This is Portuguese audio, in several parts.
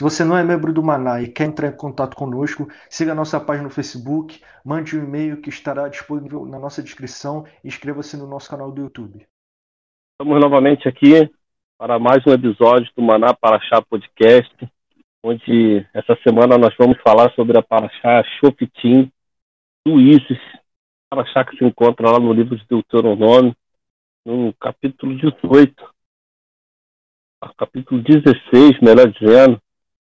Se você não é membro do Maná e quer entrar em contato conosco, siga a nossa página no Facebook, mande um e-mail que estará disponível na nossa descrição e inscreva-se no nosso canal do YouTube. Estamos novamente aqui para mais um episódio do Maná Paraxá Podcast, onde essa semana nós vamos falar sobre a Paraxá Shofitim do Isis, Paraxá que se encontra lá no livro de Deuteronômio, no capítulo 18, capítulo 16, melhor dizendo,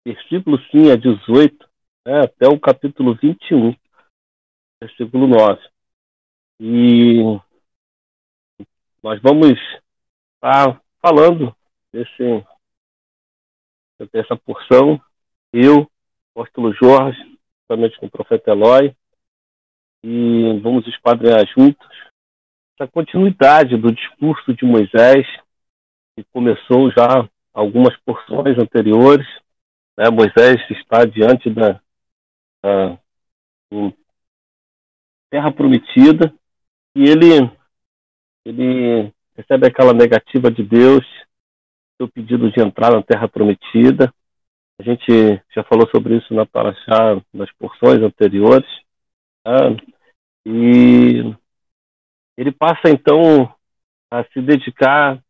versículo sim é 18, né, até o capítulo 21, versículo 9. E nós vamos estar falando desse, dessa porção, eu, apóstolo Jorge, juntamente com o profeta Eloy, e vamos esquadrinhar juntos essa continuidade do discurso de Moisés, que começou já algumas porções anteriores, né? Moisés está diante da, da terra prometida e ele, ele recebe aquela negativa de Deus, seu pedido de entrar na terra prometida. A gente já falou sobre isso na Paraxá, nas porções anteriores. Né? E ele passa então a se dedicar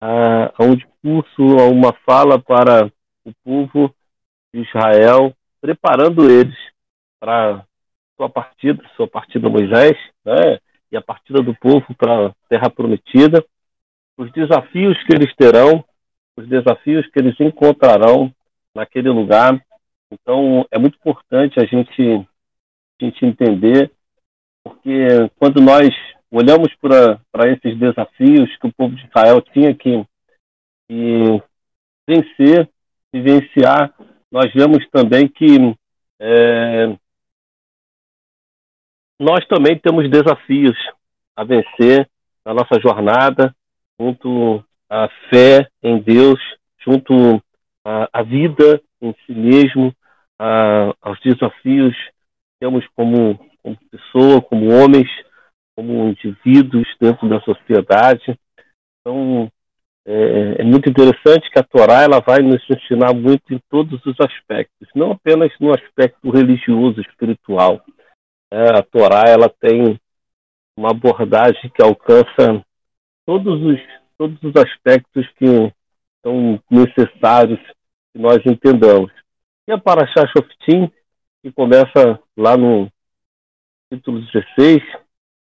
a, a um discurso, a uma fala para o povo de Israel, preparando eles para sua partida, sua partida Moisés, né, e a partida do povo para a Terra Prometida, os desafios que eles terão, os desafios que eles encontrarão naquele lugar. Então, é muito importante a gente, a gente entender, porque quando nós olhamos para esses desafios que o povo de Israel tinha que, que vencer, vivenciar, nós vemos também que é, nós também temos desafios a vencer na nossa jornada, junto à fé em Deus, junto à, à vida em si mesmo, aos desafios que temos como, como pessoa, como homens, como indivíduos dentro da sociedade. Então, é, é, muito interessante que a Torá ela vai nos ensinar muito em todos os aspectos, não apenas no aspecto religioso, espiritual. É, a Torá ela tem uma abordagem que alcança todos os todos os aspectos que são necessários que nós entendamos. E a Parashá Shoftim, que começa lá no capítulo 16,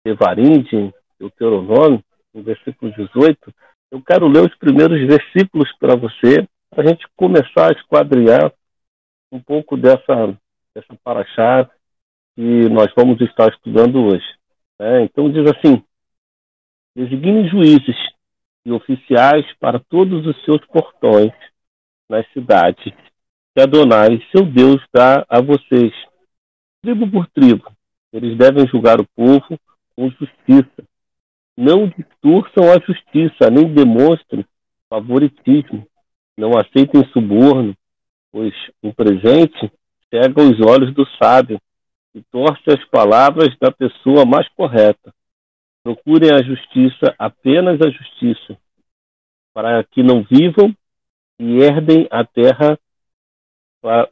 Evarim, de Deuteronômio, no versículo 18, eu quero ler os primeiros versículos para você, para a gente começar a esquadriar um pouco dessa, dessa paraxá que nós vamos estar estudando hoje. É, então diz assim: designe juízes e oficiais para todos os seus portões nas cidades que Adonai, seu Deus, dá a vocês, tribo por tribo. Eles devem julgar o povo com justiça não distorçam a justiça, nem demonstrem favoritismo. Não aceitem suborno, pois o presente cega os olhos do sábio e torce as palavras da pessoa mais correta. Procurem a justiça, apenas a justiça, para que não vivam e herdem a terra, para,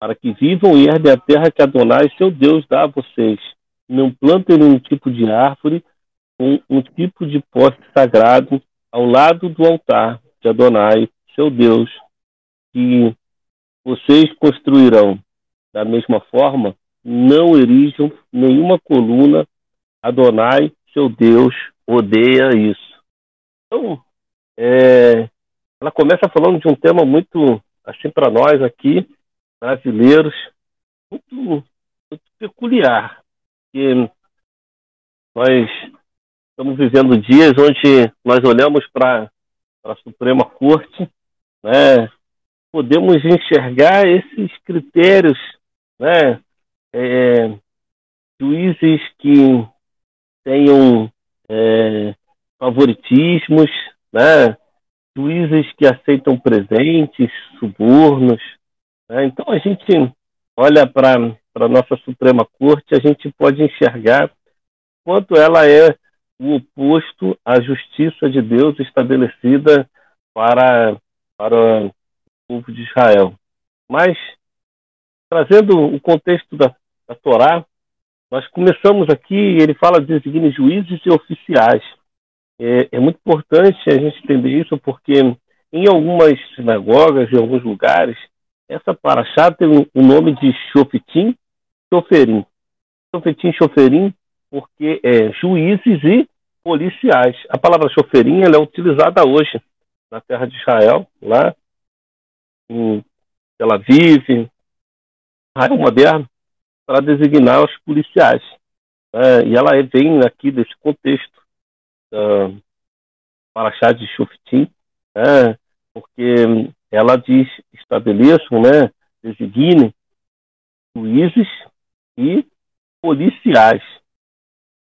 para que vivam e herdem a terra que Adonai, seu Deus, dá a vocês. Não plantem nenhum tipo de árvore um tipo de poste sagrado ao lado do altar de Adonai, seu Deus, que vocês construirão. Da mesma forma, não erijam nenhuma coluna. Adonai, seu Deus, odeia isso. Então, é, ela começa falando de um tema muito, assim, para nós aqui, brasileiros muito, muito peculiar. Que nós estamos vivendo dias onde nós olhamos para a Suprema Corte, né, podemos enxergar esses critérios, né, é, juízes que tenham é, favoritismos, né, juízes que aceitam presentes, subornos. Né? Então a gente olha para a nossa Suprema Corte, a gente pode enxergar quanto ela é o oposto à justiça de Deus estabelecida para, para o povo de Israel. Mas, trazendo o contexto da, da Torá, nós começamos aqui, ele fala de designar juízes e oficiais. É, é, muito importante a gente entender isso, porque em algumas sinagogas, em alguns lugares, essa paraxá tem o nome de Shofetim, Shoferim. Shofetim, Shoferim, porque é juízes e policiais. A palavra Shoferim ela é utilizada hoje na terra de Israel, lá em Tel Aviv, Israel moderno, para designar os policiais. É, e ela vem aqui desse contexto uh, Paraxá de Shuftim, né, porque ela diz, estabeleçam, né, designem juízes e policiais.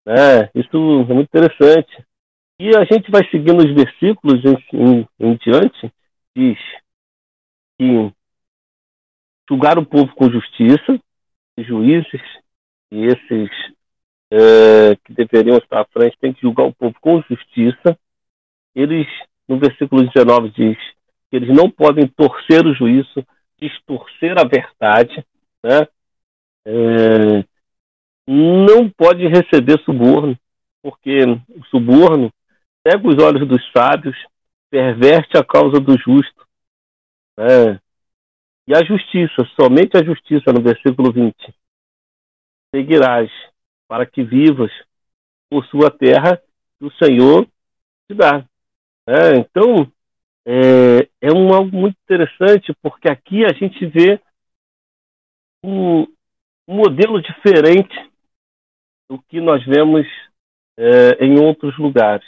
Né, isso é muito interessante. E a gente vai seguindo os versículos em, em, em diante, diz que julgar o povo com justiça, juízes e esses é, que deveriam estar à frente têm que julgar o povo com justiça. Eles, no versículo 19, diz que eles não podem torcer o juízo, distorcer a verdade, né? É, não pode receber suborno, porque o suborno pega os olhos dos sábios, perverte a causa do justo. Né? E a justiça, somente a justiça, no versículo 20, seguirás para que vivas por sua terra que o Senhor te dá. É, então, é, é um algo muito interessante, porque aqui a gente vê um, um modelo diferente do que nós vemos é, em outros lugares.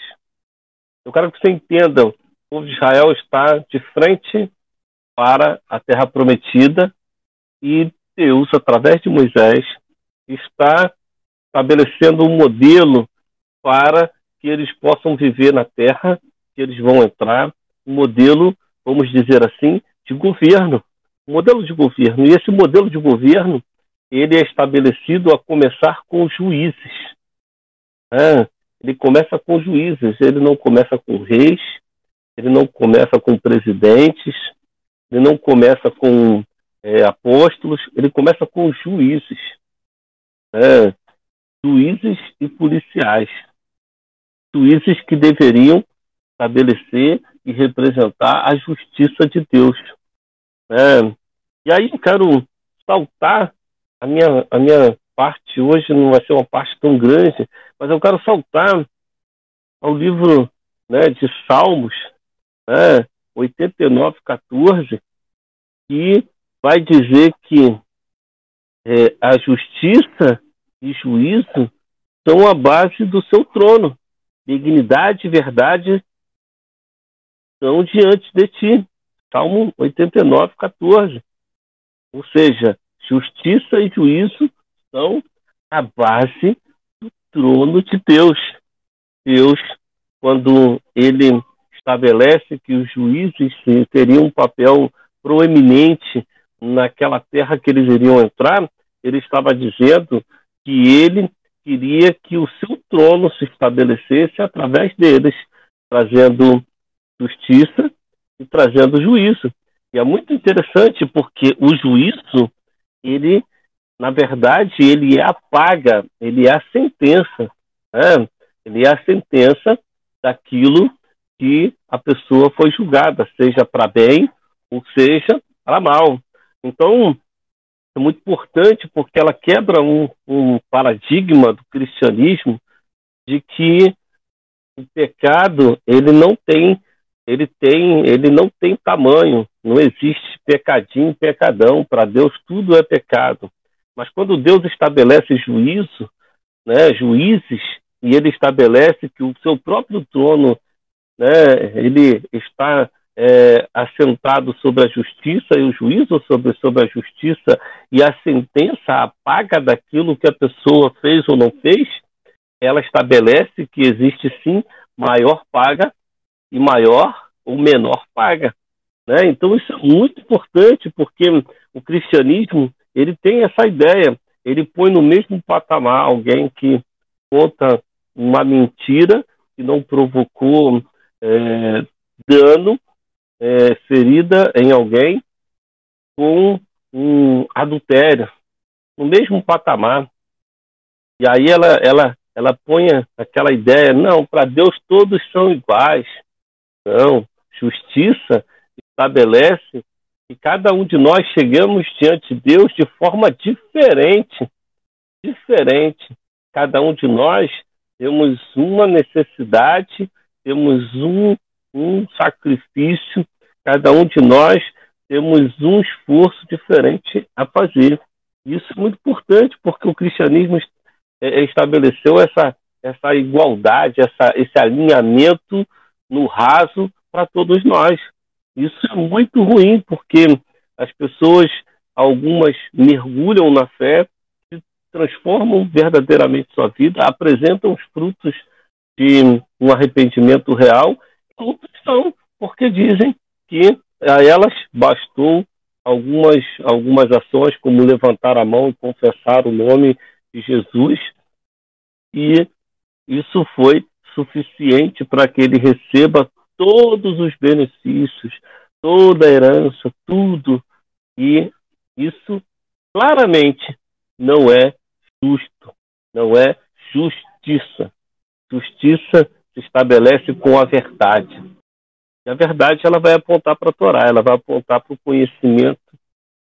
Eu quero que você entenda, o povo de Israel está de frente para a terra prometida e Deus, através de Moisés, está estabelecendo um modelo para que eles possam viver na terra, que eles vão entrar, um modelo, vamos dizer assim, de governo, um modelo de governo. E esse modelo de governo, ele é estabelecido a começar com juízes. É, ele começa com juízes, ele não começa com reis, ele não começa com presidentes, ele não começa com é, apóstolos, ele começa com juízes. É, juízes e policiais. Juízes que deveriam estabelecer e representar a justiça de Deus. É, e aí eu quero saltar, a minha, a minha parte hoje não vai ser uma parte tão grande, mas eu quero saltar ao livro né, de Salmos, né, 89, 14, que vai dizer que é, a justiça e juízo são a base do seu trono. Dignidade e verdade estão diante de ti. Salmo 89, 14. Ou seja, justiça e juízo são a base do trono de Deus. Deus, quando ele estabelece que os juízes teriam um papel proeminente naquela terra que eles iriam entrar, ele estava dizendo que ele queria que o seu trono se estabelecesse através deles, trazendo justiça e trazendo juízo. E é muito interessante porque o juízo, ele, na verdade, ele é a paga, ele é a sentença. Né? Ele é a sentença daquilo que a pessoa foi julgada, seja para bem ou seja para mal. Então, é muito importante porque ela quebra um, um paradigma do cristianismo de que o pecado ele não tem ele tem, ele não tem tamanho, não existe pecadinho, pecadão, para Deus tudo é pecado. Mas quando Deus estabelece juízo, né, juízes, e ele estabelece que o seu próprio trono, né, ele está é, assentado sobre a justiça e o juízo sobre, sobre a justiça e a sentença, a paga daquilo que a pessoa fez ou não fez, ela estabelece que existe sim maior paga e maior ou menor paga. Né? Então isso é muito importante porque o cristianismo ele tem essa ideia, ele põe no mesmo patamar alguém que conta uma mentira que não provocou é, dano, é, ferida em alguém, com um adultério, no mesmo patamar. E aí ela, ela, ela põe aquela ideia, não, para Deus todos são iguais. Não, justiça estabelece que cada um de nós chegamos diante de Deus de forma diferente. Diferente. Cada um de nós temos uma necessidade, temos um, um sacrifício, cada um de nós temos um esforço diferente a fazer. Isso é muito importante, porque o cristianismo é, estabeleceu essa, essa igualdade, essa, esse alinhamento no raso para todos nós. Isso é muito ruim, porque as pessoas, algumas mergulham na fé, transformam verdadeiramente sua vida, apresentam os frutos de um arrependimento real, outros não, porque dizem que a elas bastou algumas, algumas ações, como levantar a mão e confessar o nome de Jesus, e isso foi suficiente para que ele receba todos os benefícios, toda a herança, tudo. E isso claramente não é justo, não é justiça. Justiça se estabelece com a verdade. E a verdade ela vai apontar para a Torá, ela vai apontar para o conhecimento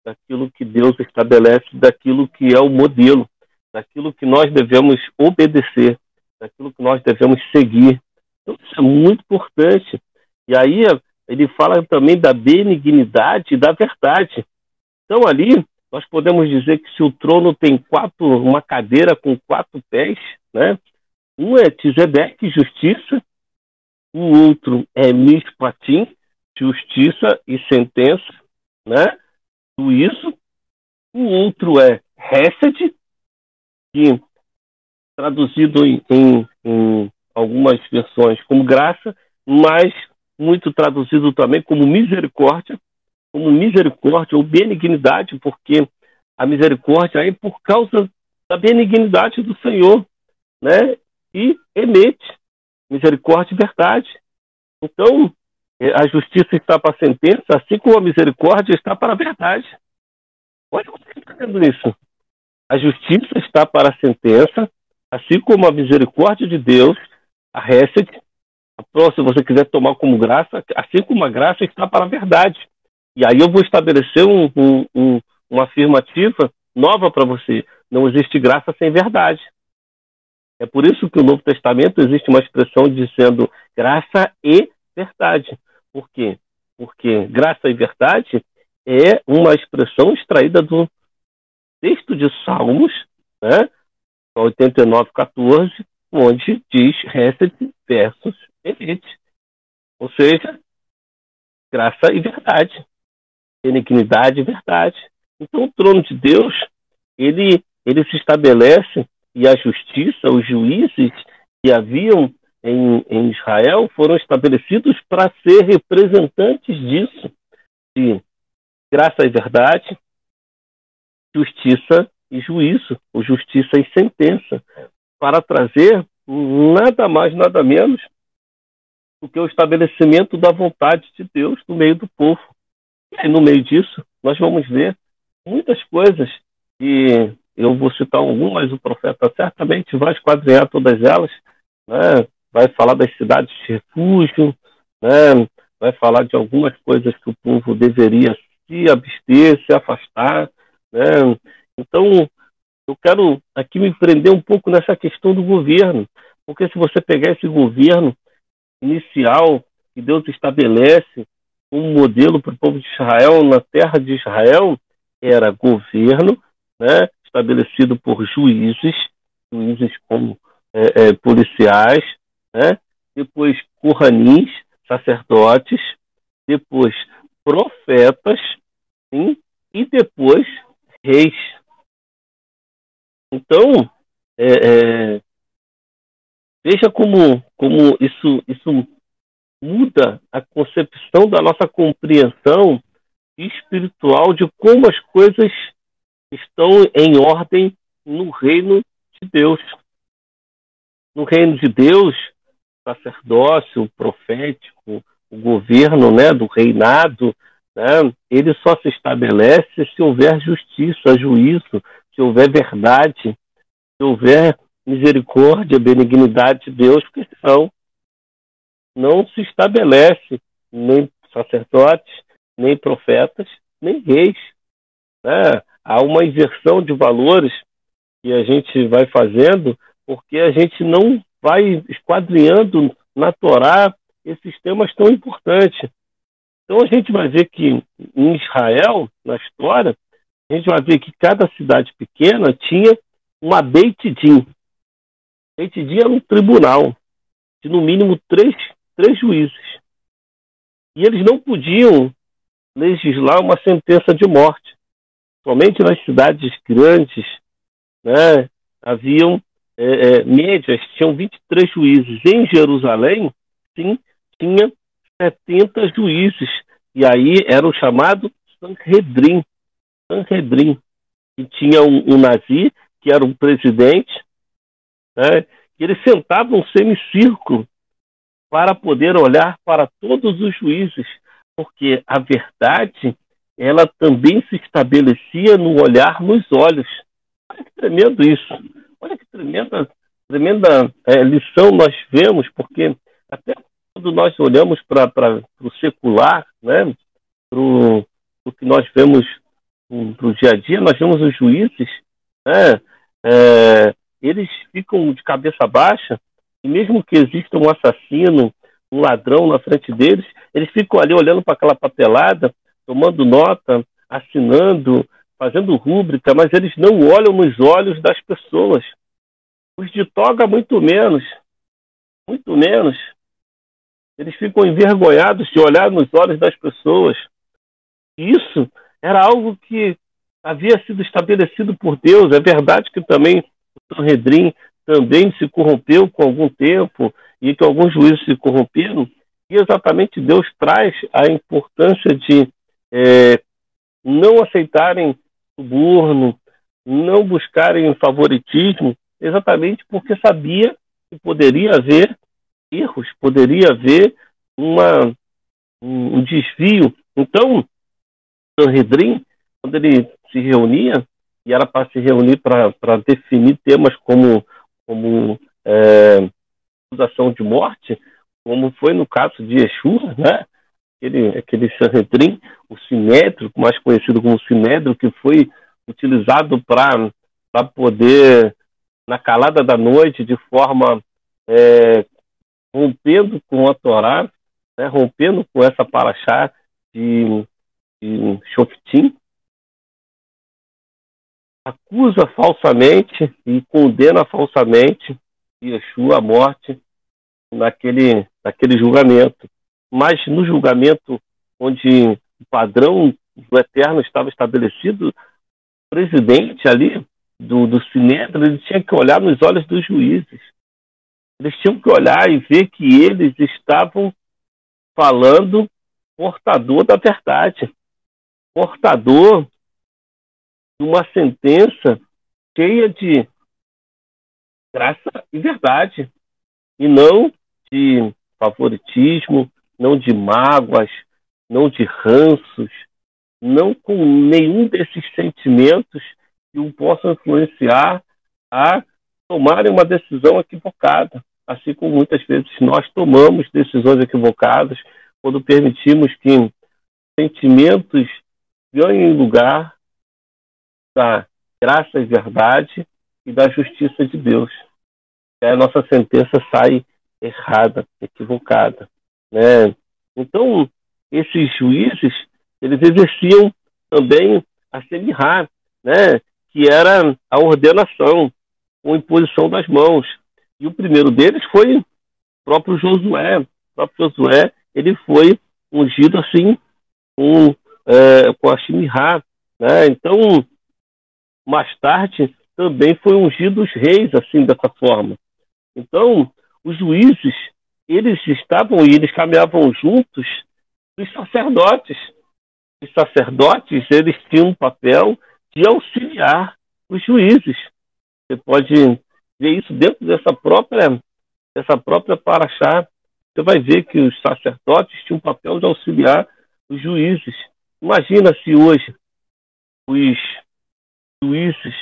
daquilo que Deus estabelece, daquilo que é o modelo, daquilo que nós devemos obedecer, daquilo que nós devemos seguir. Então, isso é muito importante. E aí ele fala também da benignidade e da verdade. Então, ali, nós podemos dizer que se o trono tem quatro, uma cadeira com quatro pés, né? Um é Tizedeque, justiça, o outro é Mishpatim, justiça e sentença, né? Juízo. O outro é Hesed, que traduzido em, em, em algumas versões como graça, mas muito traduzido também como misericórdia, como misericórdia ou benignidade, porque a misericórdia é por causa da benignidade do Senhor, né? E emete misericórdia e verdade. Então, a justiça está para a sentença, assim como a misericórdia está para a verdade. Olha como você está vendo isso. A justiça está para a sentença, assim como a misericórdia de Deus, a Hesed, a se você quiser tomar como graça, assim como a graça está para a verdade. E aí eu vou estabelecer um, um, um, uma afirmativa nova para você. Não existe graça sem verdade. É por isso que no Novo Testamento existe uma expressão dizendo graça e verdade. Por quê? Porque graça e verdade é uma expressão extraída do texto de Salmos, né? 89, 14, onde diz Hesed versus Elite. Ou seja, graça e verdade. Benignidade e verdade. Então o trono de Deus, ele, ele se estabelece e a justiça, os juízes que haviam em, em Israel foram estabelecidos para ser representantes disso, de graça e verdade, justiça e juízo, ou justiça e sentença, para trazer nada mais, nada menos do que o estabelecimento da vontade de Deus no meio do povo. E no meio disso, nós vamos ver muitas coisas, e eu vou citar algumas, o profeta certamente vai esquadrinhar todas elas, né? vai falar das cidades de refúgio, né? vai falar de algumas coisas que o povo deveria se abster, se afastar. Né? Então, eu quero aqui me prender um pouco nessa questão do governo, porque se você pegar esse governo inicial que Deus estabelece um modelo para o povo de Israel na terra de Israel era governo, né, estabelecido por juízes, juízes como é, é, policiais, né, depois Kohanis, sacerdotes, depois profetas, sim, e depois reis. Então, é, é, veja como, como isso, isso muda a concepção da nossa compreensão espiritual de como as coisas estão em ordem no reino de Deus. No reino de Deus, sacerdócio profético, o governo né, do reinado, né, ele só se estabelece se houver justiça, juízo, se houver verdade, se houver misericórdia, benignidade de Deus, porque senão não se estabelece nem sacerdotes, nem profetas, nem reis. Né? Há uma inversão de valores que a gente vai fazendo porque a gente não vai esquadrinhando na Torá esses temas tão importantes. Então a gente vai ver que em Israel, na história, a gente vai ver que cada cidade pequena tinha uma Beit Din. Beit Din era um tribunal de no mínimo três, três juízes. E eles não podiam legislar uma sentença de morte. Somente nas cidades grandes né, haviam é, é, médias, tinham 23 juízes. Em Jerusalém, sim, tinha 70 juízes. E aí era o chamado Sanhedrin. Sanhedrin. E tinha um, um nazi, que era um presidente, né, e ele sentava num semicírculo para poder olhar para todos os juízes, porque a verdade ela também se estabelecia no olhar nos olhos. Olha que tremendo isso. Olha que tremenda, tremenda é, lição nós vemos, porque até quando nós olhamos para o secular, né, para o que nós vemos para o dia a dia, nós vemos os juízes, né, é, eles ficam de cabeça baixa, e mesmo que exista um assassino, um ladrão na frente deles, eles ficam ali olhando para aquela papelada, tomando nota, assinando, fazendo rúbrica, mas eles não olham nos olhos das pessoas. Os de toga, muito menos. Muito menos. Eles ficam envergonhados de olhar nos olhos das pessoas. Isso era algo que havia sido estabelecido por Deus. É verdade que também o Sanhedrin também se corrompeu com algum tempo e que alguns juízes se corromperam. E exatamente Deus traz a importância de é, não aceitarem suborno, não buscarem favoritismo, exatamente porque sabia que poderia haver erros, poderia haver uma, um desvio. Então, Sanhedrin, quando ele se reunia, e era para se reunir para definir temas como, como é, acusação de morte, como foi no caso de Yeshua, né? aquele, aquele Sanhedrin, o sinédrio, mais conhecido como sinédrio, que foi utilizado para poder, na calada da noite, de forma é, rompendo com a Torá, né, rompendo com essa paraxá de, Shoftim, acusa falsamente e condena falsamente Yeshua à morte naquele, naquele julgamento. Mas no julgamento onde o padrão do eterno estava estabelecido, o presidente ali do, do Sinédrio, ele tinha que olhar nos olhos dos juízes. Eles tinham que olhar e ver que eles estavam falando portador da verdade, portador de uma sentença cheia de graça e verdade, e não de favoritismo, não de mágoas, não de ranços, não com nenhum desses sentimentos que o possam influenciar a tomarem uma decisão equivocada, assim como muitas vezes nós tomamos decisões equivocadas quando permitimos que sentimentos ganhem lugar da graça e verdade e da justiça de Deus. a nossa sentença sai errada, equivocada né? Então, esses juízes, eles exerciam também a semirrar, né? que era a ordenação, com imposição das mãos. E o primeiro deles foi o próprio Josué. O próprio Josué, ele foi ungido assim com, é, com a Shimirá. Né? Então, mais tarde, também foi ungido os reis assim dessa forma. Então, os juízes, eles estavam e eles caminhavam juntos dos sacerdotes. Os sacerdotes, eles tinham um papel de auxiliar os juízes. Você pode ver isso dentro dessa própria, dessa própria paraxá. Você vai ver que os sacerdotes tinham um papel de auxiliar os juízes. Imagina se hoje os juízes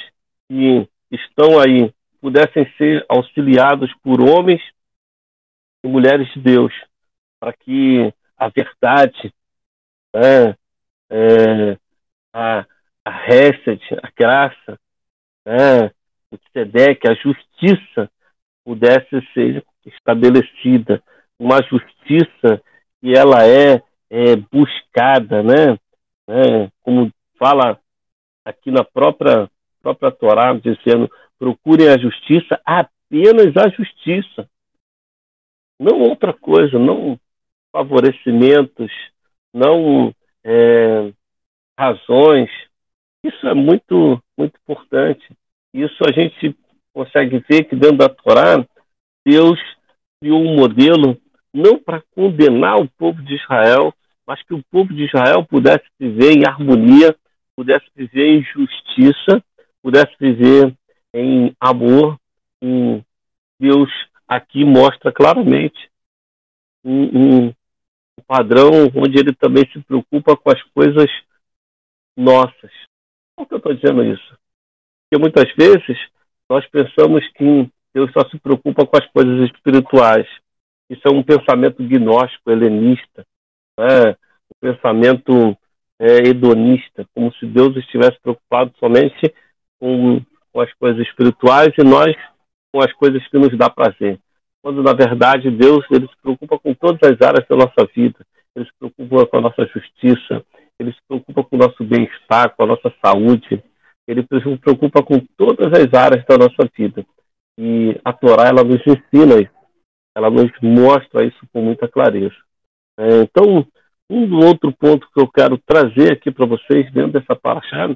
que estão aí pudessem ser auxiliados por homens e mulheres de Deus, para que a verdade, né, é, a, a a graça, né, o Tzedek, a justiça pudesse ser estabelecida, uma justiça que ela é, é buscada, né, né, como fala aqui na própria própria Torá, dizendo procurem a justiça, apenas a justiça, não outra coisa, não favorecimentos, não é, razões, isso é muito, muito importante. Isso a gente consegue ver que dentro da Torá, Deus criou um modelo não para condenar o povo de Israel, mas que o povo de Israel pudesse viver em harmonia, pudesse viver em justiça, pudesse viver em amor. Deus aqui mostra claramente um, um padrão onde ele também se preocupa com as coisas nossas, por que eu estou dizendo isso? Porque muitas vezes nós pensamos que Deus só se preocupa com as coisas espirituais. Isso é um pensamento gnóstico, helenista, né? um pensamento é, hedonista, como se Deus estivesse preocupado somente com, com as coisas espirituais e nós com as coisas que nos dá prazer. Quando, na verdade, Deus ele se preocupa com todas as áreas da nossa vida. Ele se preocupa com a nossa justiça, ele se preocupa com o nosso bem-estar, com a nossa saúde, ele se preocupa com todas as áreas da nossa vida. E a Torá, ela nos ensina isso, ela nos mostra isso com muita clareza. É, então, um outro ponto que eu quero trazer aqui para vocês dentro dessa paraxá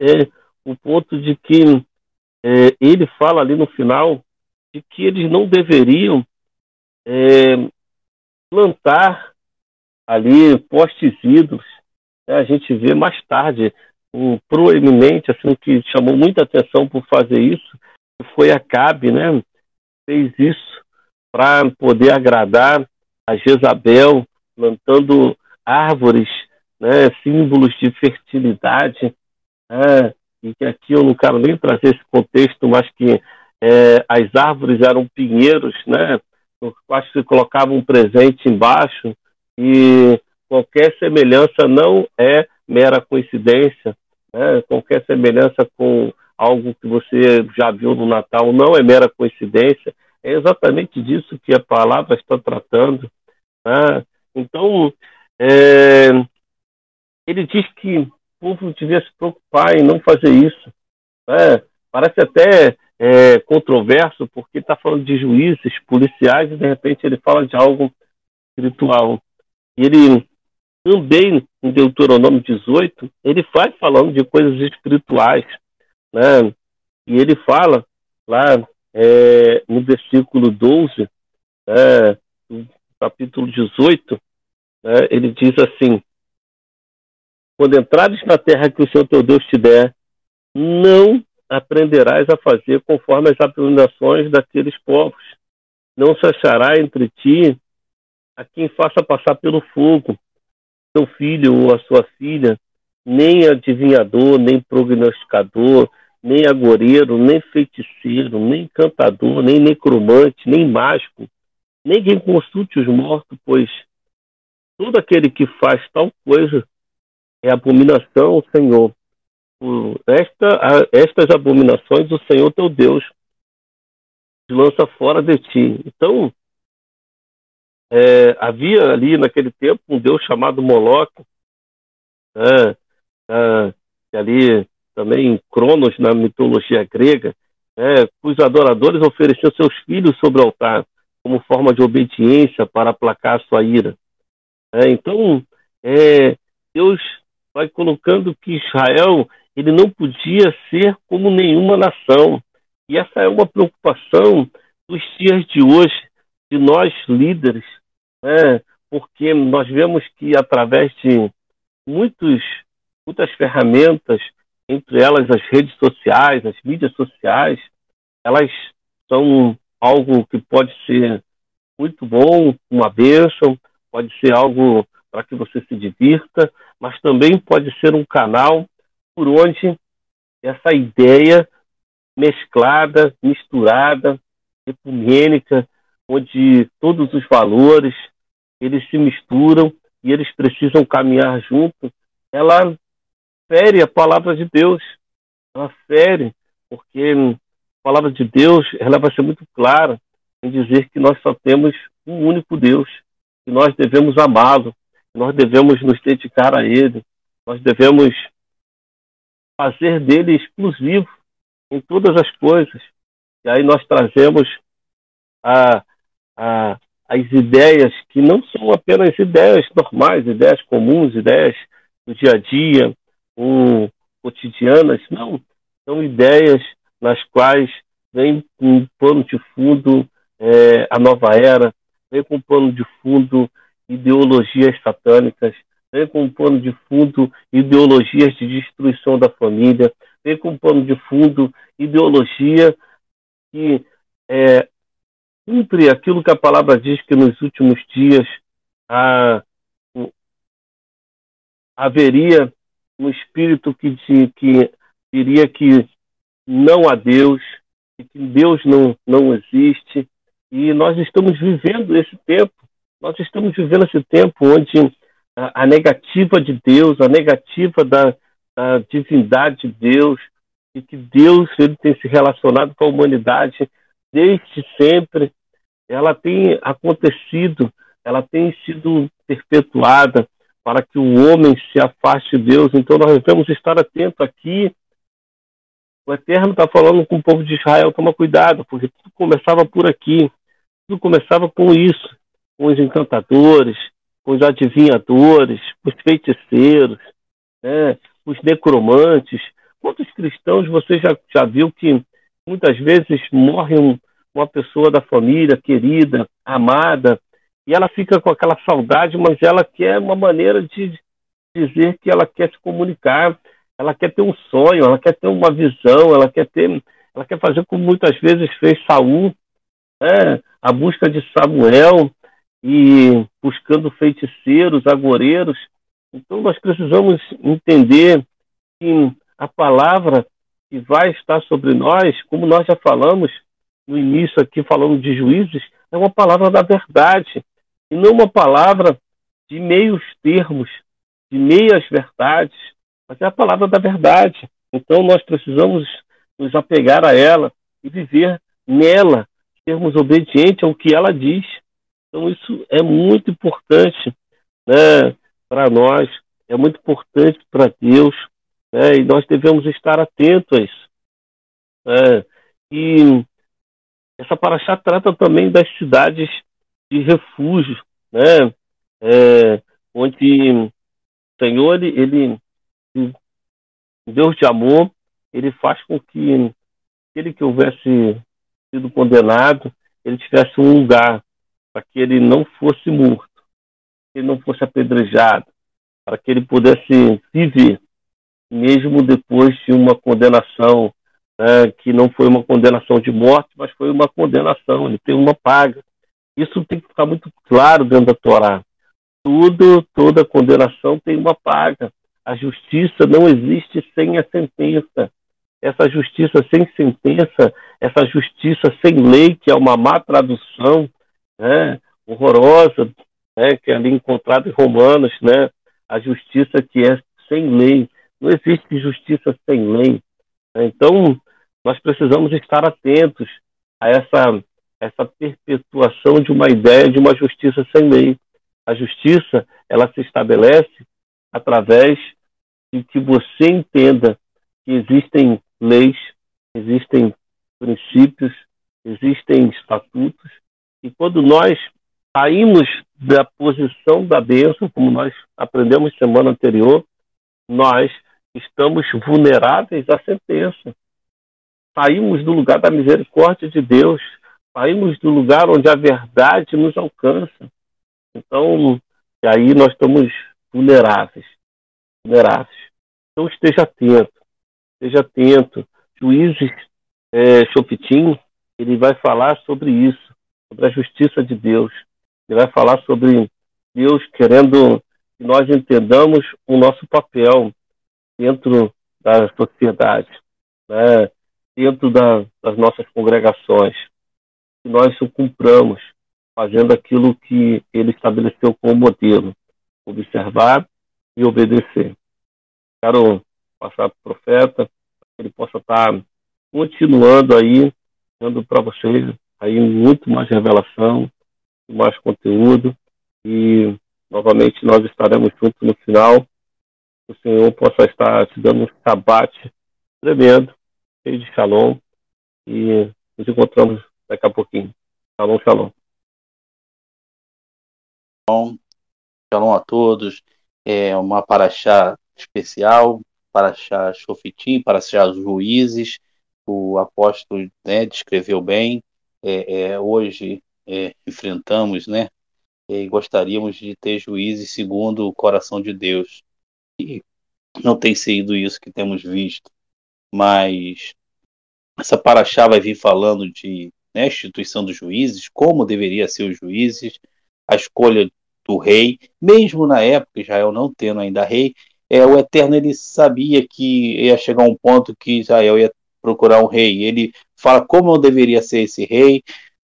é o ponto de que é, ele fala ali no final de que eles não deveriam é, plantar ali postes ídolos é, a gente vê mais tarde um proeminente assim que chamou muita atenção por fazer isso foi a Cabe, né? Fez isso para poder agradar a Jezabel, plantando árvores, né? Símbolos de fertilidade. Né? E que aqui eu não quero nem trazer esse contexto, mas que é, as árvores eram pinheiros, né? Nos quais se colocava um presente embaixo e qualquer semelhança não é mera coincidência, né? qualquer semelhança com algo que você já viu no Natal não é mera coincidência, é exatamente disso que a palavra está tratando. Né? Então, é, ele diz que o povo devia se preocupar em não fazer isso. Né? Parece até é, controverso, porque está falando de juízes, policiais, e de repente ele fala de algo espiritual. E ele também em Deuteronômio 18, ele faz falando de coisas espirituais, né? E ele fala lá é, no versículo 12, é, capítulo 18, né, ele diz assim: Quando entrares na terra que o Senhor teu Deus te der, não aprenderás a fazer conforme as abominações daqueles povos. Não se achará entre ti a quem faça passar pelo fogo, seu filho ou a sua filha, nem adivinhador, nem prognosticador, nem agoreiro, nem feiticeiro, nem cantador, nem necromante, nem mágico, nem quem consulte os mortos, pois todo aquele que faz tal coisa é abominação ao Senhor. Por esta, estas abominações o Senhor teu Deus te lança fora de ti. Então, é, havia ali naquele tempo um deus chamado Moloque, né, é, que ali também Cronos na mitologia grega, né, cujos adoradores ofereciam seus filhos sobre o altar como forma de obediência para aplacar sua ira. É, então, é, Deus vai colocando que Israel ele não podia ser como nenhuma nação. E essa é uma preocupação dos dias de hoje, de nós líderes, né? porque nós vemos que através de muitos, muitas ferramentas, entre elas as redes sociais, as mídias sociais, elas são algo que pode ser muito bom, uma bênção, pode ser algo para que você se divirta, mas também pode ser um canal por onde essa ideia mesclada, misturada, ecumênica, onde todos os valores eles se misturam e eles precisam caminhar junto, ela fere a palavra de Deus. Ela fere, porque a palavra de Deus ela vai ser muito clara em dizer que nós só temos um único Deus, que nós devemos amá-lo, nós devemos nos dedicar a Ele, nós devemos fazer dele exclusivo em todas as coisas. E aí nós trazemos a, a, as ideias que não são apenas ideias normais, ideias comuns, ideias do dia a dia, ou cotidianas, não. São ideias nas quais vem um pano de fundo é, a nova era, vem com um pano de fundo ideologias satânicas, vem com um pano de fundo ideologias de destruição da família, vem com um pano de fundo ideologia que é, cumpre aquilo que a palavra diz que nos últimos dias a, haveria um espírito que, que diria que não há Deus, que Deus não, não existe, e nós estamos vivendo esse tempo, nós estamos vivendo esse tempo onde a, a negativa de Deus, a negativa da, da divindade de Deus, e que Deus ele tem se relacionado com a humanidade desde sempre, ela tem acontecido, ela tem sido perpetuada para que o homem se afaste de Deus. Então nós devemos estar atentos aqui. O Eterno está falando com o povo de Israel, toma cuidado, porque tudo começava por aqui, tudo começava com isso, com os encantadores, com os adivinhadores, os feiticeiros, né, os necromantes. Quantos cristãos você já, já viu que muitas vezes morre um, uma pessoa da família querida, amada, e ela fica com aquela saudade, mas ela quer uma maneira de dizer que ela quer se comunicar, ela quer ter um sonho, ela quer ter uma visão, ela quer ter, ela quer fazer como muitas vezes fez Saul, né? a busca de Samuel e buscando feiticeiros, agoreiros. Então nós precisamos entender que a palavra que vai estar sobre nós, como nós já falamos no início aqui falando de juízes, é uma palavra da verdade e não uma palavra de meios termos, de meias verdades, mas é a palavra da verdade. Então nós precisamos nos apegar a ela e viver nela, sermos obedientes ao que ela diz. Então isso é muito importante né, para nós, é muito importante para Deus, né, e nós devemos estar atentos a isso. É, e essa paraxá trata também das cidades de refúgio, né? É, onde o Senhor, ele, ele, Deus de amor, ele faz com que aquele que houvesse sido condenado, ele tivesse um lugar para que ele não fosse morto, que ele não fosse apedrejado, para que ele pudesse viver, mesmo depois de uma condenação né, que não foi uma condenação de morte, mas foi uma condenação, ele tem uma paga. Isso tem que ficar muito claro dentro da Torá. Tudo, toda condenação tem uma paga. A justiça não existe sem a sentença. Essa justiça sem sentença, essa justiça sem lei, que é uma má tradução, né, horrorosa, né, que é ali encontrada em Romanos, né, a justiça que é sem lei. Não existe justiça sem lei. Então, nós precisamos estar atentos a essa, essa perpetuação de uma ideia de uma justiça sem lei. A justiça, ela se estabelece através de que você entenda que existem leis, existem princípios, existem estatutos, e quando nós saímos da posição da bênção, como nós aprendemos semana anterior, nós estamos vulneráveis à sentença. Saímos do lugar da misericórdia de Deus, saímos do lugar onde a verdade nos alcança. Então, aí nós estamos vulneráveis, vulneráveis. Então esteja atento, esteja atento. Juízes é, ele vai falar sobre isso, sobre a justiça de Deus. Ele vai falar sobre Deus querendo que nós entendamos o nosso papel dentro da sociedade, né? dentro da, das nossas congregações, que nós o cumpramos, fazendo aquilo que ele estabeleceu como modelo, observar e obedecer. Quero passar para o profeta, que ele possa estar continuando aí, dando para vocês aí muito mais revelação, mais conteúdo e novamente nós estaremos juntos no final. O Senhor possa estar te dando um sabate tremendo, cheio de shalom e nos encontramos daqui a pouquinho. Shalom, shalom. Bom, shalom a todos. É uma paraxá especial, paraxá Shofitim, paraxá Juízes. O apóstolo né, descreveu bem. É, é, hoje é, enfrentamos, né? E gostaríamos de ter juízes segundo o coração de Deus. E não tem sido isso que temos visto, mas essa paraxá vai vir falando de né, instituição dos juízes, como deveria ser os juízes, a escolha do rei, mesmo na época Israel não tendo ainda rei, é, o Eterno ele sabia que ia chegar um ponto que Israel ia procurar um rei. Ele fala como deveria ser esse rei,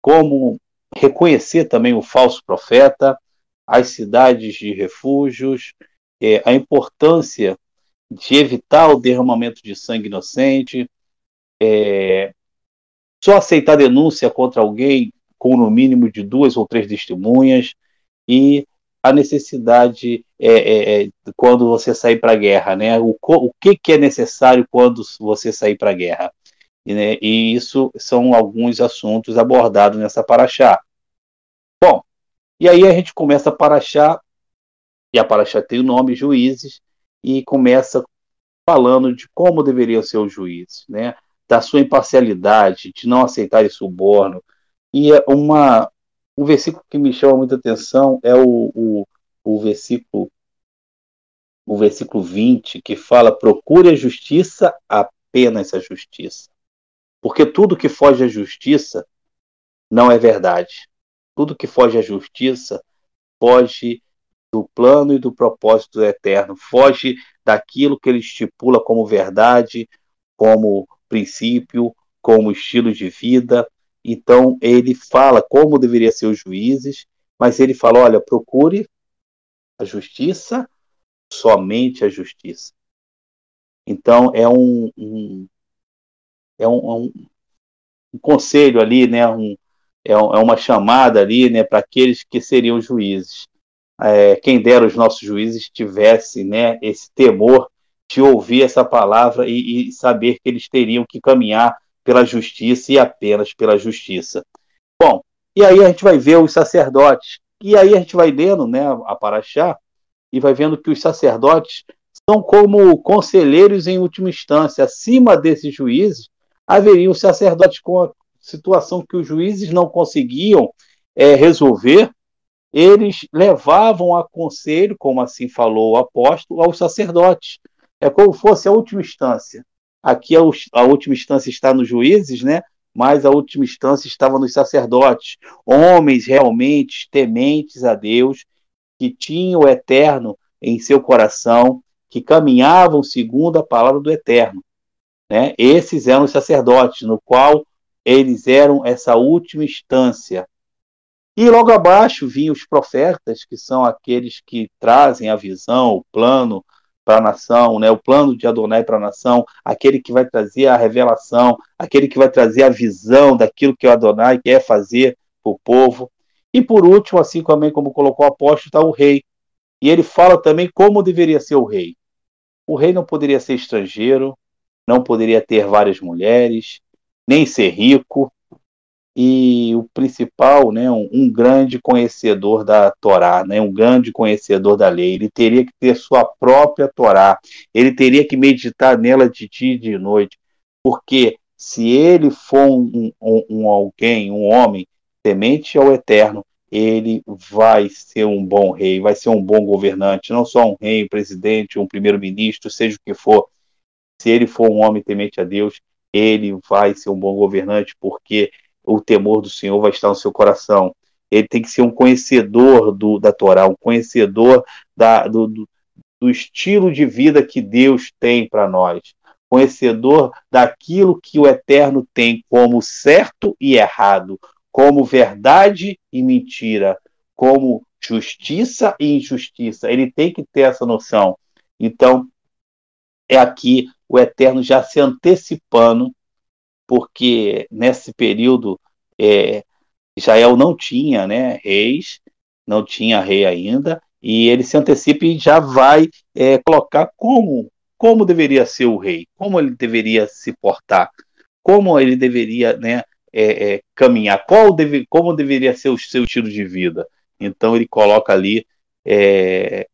como reconhecer também o falso profeta, as cidades de refúgios, é, a importância de evitar o derramamento de sangue inocente, é, só aceitar denúncia contra alguém com no mínimo de duas ou três testemunhas e a necessidade é, é, é quando você sair para a guerra, né? O, o que, que é necessário quando você sair para a guerra? E, né, e, isso são alguns assuntos abordados nessa paraxá. Bom, e aí a gente começa a paraxá, e a paraxá tem o nome Juízes, e começa falando de como deveriam ser os juízes, né? Da sua imparcialidade, de não aceitar suborno. E é uma, um versículo que me chama muita atenção é o, o, o versículo o versículo 20, que fala: procure a justiça, apenas a justiça. Porque tudo que foge à justiça não é verdade. Tudo que foge à justiça foge do plano e do propósito eterno, foge daquilo que ele estipula como verdade, como princípio, como estilo de vida. Então ele fala como deveria ser os juízes, mas ele fala: olha, procure a justiça, somente a justiça. Então é um, um é um, é um, um, conselho ali, né? Um, é, é uma chamada ali, né? Para aqueles que seriam juízes. É, quem dera os nossos juízes tivessem, né? Esse temor de ouvir essa palavra e, e saber que eles teriam que caminhar pela justiça e apenas pela justiça. Bom, e aí a gente vai ver os sacerdotes. E aí a gente vai lendo, né? A Paraxá e vai vendo que os sacerdotes são como conselheiros em última instância. Acima desses juízes, haveria um sacerdote com a situação que os juízes não conseguiam é, resolver, eles levavam a conselho, como assim falou o apóstolo, aos sacerdotes. É como fosse a última instância. Aqui a, última instância está nos juízes, né? mas a última instância estava nos sacerdotes, homens realmente tementes a Deus, que tinham o eterno em seu coração, que caminhavam segundo a palavra do eterno. Né? Esses eram os sacerdotes, no qual eles eram essa última instância. E logo abaixo vinham os profetas, que são aqueles que trazem a visão, o plano para a nação, né? o plano de Adonai para a nação, aquele que vai trazer a revelação, aquele que vai trazer a visão daquilo que o Adonai quer fazer para o povo. E por último, assim também como colocou o apóstolo, está o rei. E ele fala também como deveria ser o rei. O rei não poderia ser estrangeiro, não poderia ter várias mulheres, nem ser rico, e o principal, né, um, um, grande conhecedor da Torá, né, um grande conhecedor da lei. Ele teria que ter sua própria Torá, ele teria que meditar nela de dia e de noite, porque se ele for um, um, um alguém, um homem temente ao Eterno, ele vai ser um bom rei, vai ser um bom governante, não só um rei, um presidente, um primeiro-ministro, seja o que for. Se ele for um homem temente a Deus, ele vai ser um bom governante, porque o temor do Senhor vai estar no seu coração. Ele tem que ser um conhecedor do, da Torá, um conhecedor da, do, do, do estilo de vida que Deus tem para nós, conhecedor daquilo que o Eterno tem como certo e errado, como verdade e mentira, como justiça e injustiça. Ele tem que ter essa noção. Então, é aqui o Eterno já se antecipando porque nesse período é, Israel não tinha né, reis, não tinha rei ainda, e ele se antecipa e já vai é, colocar como, como deveria ser o rei, como ele deveria se portar, como ele deveria né, é, é caminhar, qual deve, como deveria ser o seu estilo de vida. Então ele coloca ali é,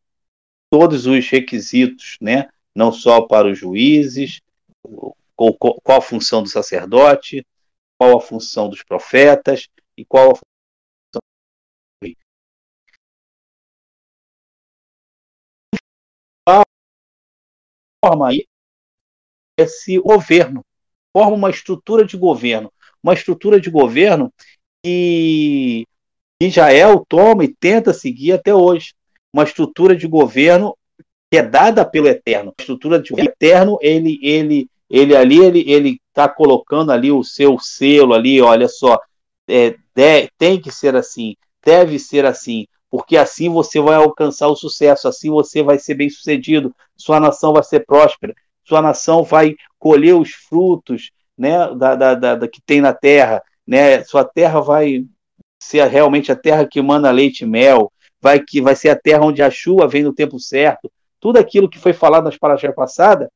todos os requisitos, né, não só para os juízes, qual, qual a função do sacerdote, qual a função dos profetas e qual a função forma aí esse governo, forma uma estrutura de governo, uma estrutura de governo que Israel toma e tenta seguir até hoje, uma estrutura de governo que é dada pelo Eterno, a estrutura de governo eterno, ele ele ele ali ele ele está colocando ali o seu selo ali, olha só, é, de, tem que ser assim, deve ser assim, porque assim você vai alcançar o sucesso, assim você vai ser bem sucedido, sua nação vai ser próspera, sua nação vai colher os frutos né, da, da, da, da que tem na terra, né, sua terra vai ser realmente a terra que manda leite e mel, vai que vai ser a terra onde a chuva vem no tempo certo, tudo aquilo que foi falado nas paraxás passadas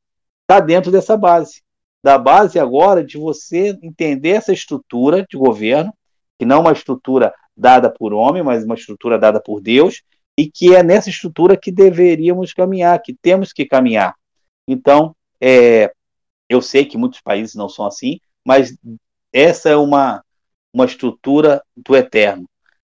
está dentro dessa base. Da base agora de você entender essa estrutura de governo, que não é uma estrutura dada por homem, mas uma estrutura dada por Deus, e que é nessa estrutura que deveríamos caminhar, que temos que caminhar. Então, é, eu sei que muitos países não são assim, mas essa é uma, uma estrutura do eterno.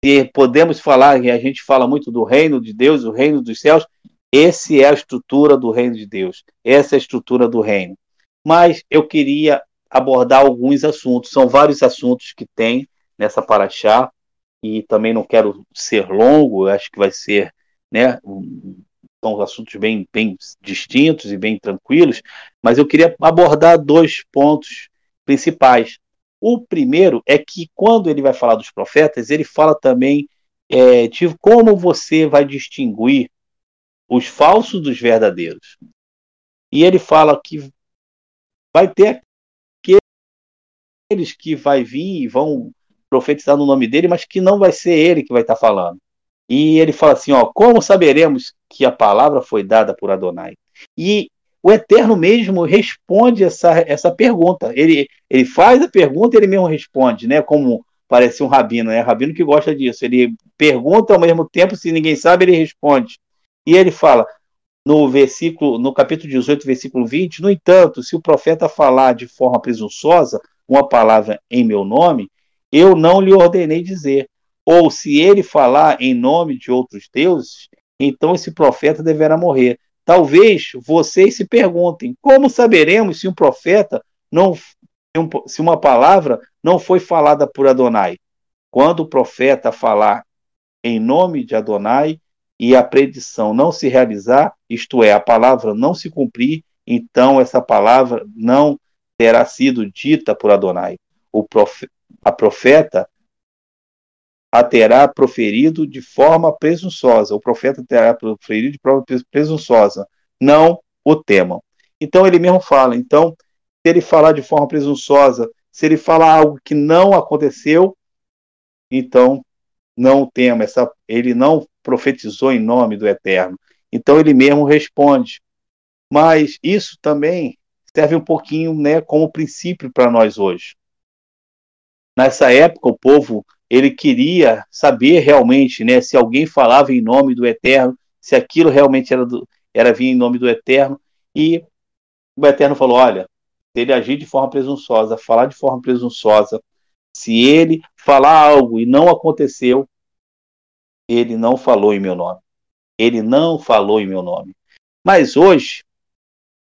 E podemos falar, e a gente fala muito do reino de Deus, o reino dos céus, esse é a estrutura do reino de Deus. Essa é a estrutura do reino. Mas eu queria abordar alguns assuntos. São vários assuntos que tem nessa paraxá e também não quero ser longo. Acho que vai ser, né? São assuntos bem, bem distintos e bem tranquilos. Mas eu queria abordar dois pontos principais. O primeiro é que quando ele vai falar dos profetas, ele fala também é, de como você vai distinguir os falsos dos verdadeiros. E ele fala que vai ter aqueles que vai vir e vão profetizar no nome dele, mas que não vai ser ele que vai estar falando. E ele fala assim, ó, como saberemos que a palavra foi dada por Adonai? E o Eterno mesmo responde essa, essa pergunta. Ele, ele faz a pergunta e ele mesmo responde, né? Como parece um rabino, né? Rabino que gosta disso. Ele pergunta ao mesmo tempo, se ninguém sabe, ele responde. E ele fala no versículo, no capítulo 18, versículo 20, no entanto, se o profeta falar de forma presunçosa uma palavra em meu nome, eu não lhe ordenei dizer. Ou se ele falar em nome de outros deuses, então esse profeta deverá morrer. Talvez vocês se perguntem: como saberemos se um profeta não se uma palavra não foi falada por Adonai? Quando o profeta falar em nome de Adonai, e a predição não se realizar, isto é, a palavra não se cumprir, então essa palavra não terá sido dita por Adonai. O profe a profeta a terá proferido de forma presunçosa. O profeta terá proferido de forma presunçosa. não o temam. Então ele mesmo fala, então, se ele falar de forma presunçosa, se ele falar algo que não aconteceu, então não o tema, essa, ele não profetizou em nome do Eterno. Então ele mesmo responde. Mas isso também serve um pouquinho né, como princípio para nós hoje. Nessa época, o povo ele queria saber realmente né, se alguém falava em nome do Eterno, se aquilo realmente era, do, era vir em nome do Eterno. E o Eterno falou: olha, se ele agir de forma presunçosa, falar de forma presunçosa, se ele falar algo e não aconteceu, ele não falou em meu nome. Ele não falou em meu nome. Mas hoje,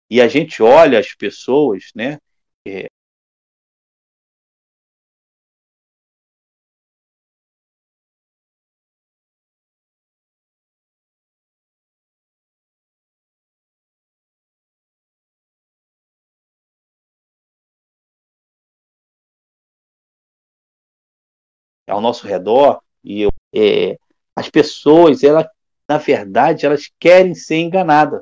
e a gente olha as pessoas, né? É, ao nosso redor e é, as pessoas, ela, na verdade, elas querem ser enganadas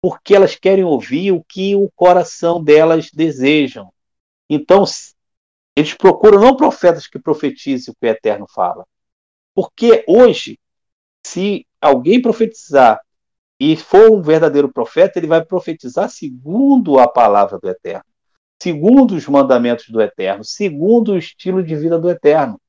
porque elas querem ouvir o que o coração delas desejam. Então, eles procuram não profetas que profetizem o que o Eterno fala. Porque hoje, se alguém profetizar e for um verdadeiro profeta, ele vai profetizar segundo a palavra do Eterno, segundo os mandamentos do Eterno, segundo o estilo de vida do Eterno.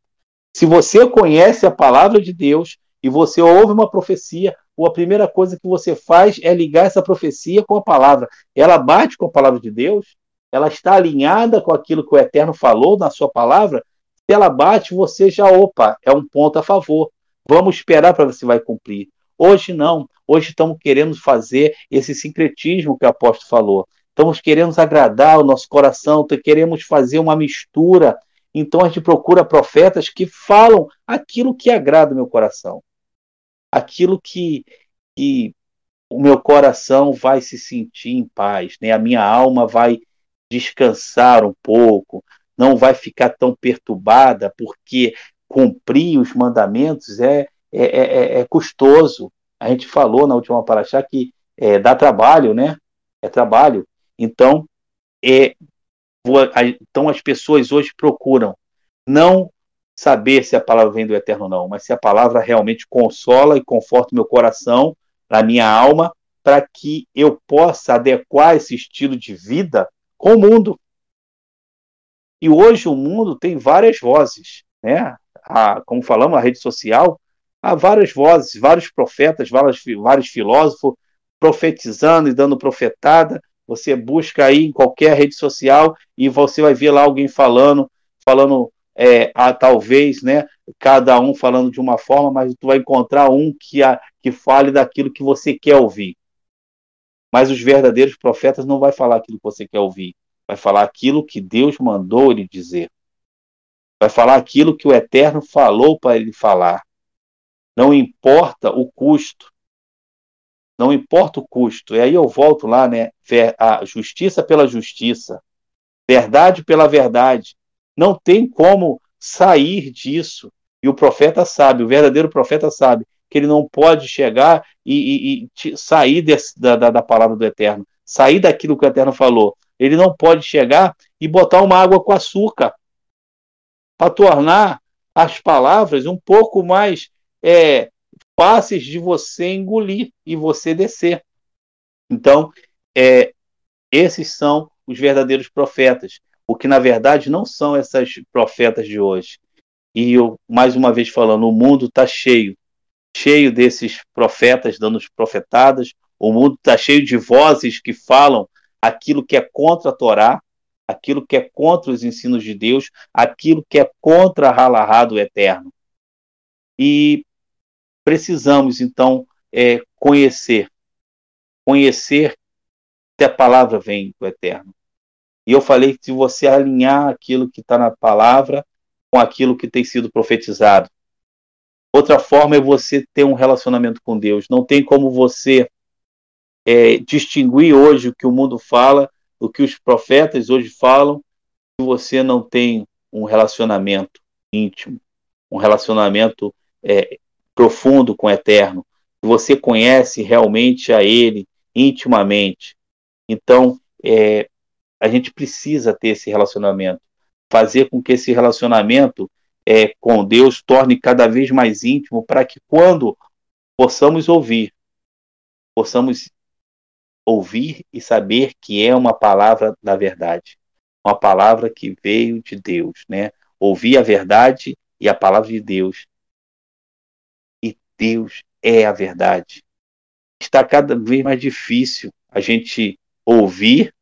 Se você conhece a palavra de Deus e você ouve uma profecia, a primeira coisa que você faz é ligar essa profecia com a palavra. Ela bate com a palavra de Deus, ela está alinhada com aquilo que o Eterno falou na sua palavra. Se ela bate, você já, opa, é um ponto a favor. Vamos esperar para ver se vai cumprir. Hoje não. Hoje estamos querendo fazer esse sincretismo que o apóstolo falou. Estamos querendo agradar o nosso coração, queremos fazer uma mistura. Então a gente procura profetas que falam aquilo que agrada o meu coração aquilo que, que o meu coração vai se sentir em paz, né? a minha alma vai descansar um pouco, não vai ficar tão perturbada, porque cumprir os mandamentos é, é, é, é custoso. A gente falou na última paraxá que é, dá trabalho, né? É trabalho. Então, é, então as pessoas hoje procuram não saber se a palavra vem do eterno ou não, mas se a palavra realmente consola e conforta o meu coração, a minha alma, para que eu possa adequar esse estilo de vida com o mundo. E hoje o mundo tem várias vozes, né? A, como falamos, a rede social, há várias vozes, vários profetas, vários, vários filósofos profetizando e dando profetada. Você busca aí em qualquer rede social e você vai ver lá alguém falando, falando é, a, talvez, né, cada um falando de uma forma, mas tu vai encontrar um que, a, que fale daquilo que você quer ouvir. Mas os verdadeiros profetas não vai falar aquilo que você quer ouvir, vai falar aquilo que Deus mandou ele dizer. Vai falar aquilo que o Eterno falou para ele falar. Não importa o custo. Não importa o custo. E aí eu volto lá, né? A justiça pela justiça, verdade pela verdade, não tem como sair disso. E o profeta sabe, o verdadeiro profeta sabe, que ele não pode chegar e, e, e sair desse, da, da, da palavra do Eterno, sair daquilo que o Eterno falou. Ele não pode chegar e botar uma água com açúcar para tornar as palavras um pouco mais é, fáceis de você engolir e você descer. Então, é, esses são os verdadeiros profetas o que na verdade não são essas profetas de hoje. E eu, mais uma vez falando, o mundo está cheio, cheio desses profetas dando profetadas, o mundo está cheio de vozes que falam aquilo que é contra a Torá, aquilo que é contra os ensinos de Deus, aquilo que é contra a Halahá do Eterno. E precisamos, então, é, conhecer, conhecer que a palavra vem do Eterno. E eu falei que se você alinhar aquilo que está na palavra com aquilo que tem sido profetizado. Outra forma é você ter um relacionamento com Deus. Não tem como você é, distinguir hoje o que o mundo fala, o que os profetas hoje falam, se você não tem um relacionamento íntimo, um relacionamento é, profundo com o Eterno. Se você conhece realmente a Ele, intimamente. Então, é, a gente precisa ter esse relacionamento, fazer com que esse relacionamento é, com Deus torne cada vez mais íntimo, para que quando possamos ouvir, possamos ouvir e saber que é uma palavra da verdade, uma palavra que veio de Deus, né? Ouvir a verdade e a palavra de Deus. Deus é a verdade. Está cada vez mais difícil a gente ouvir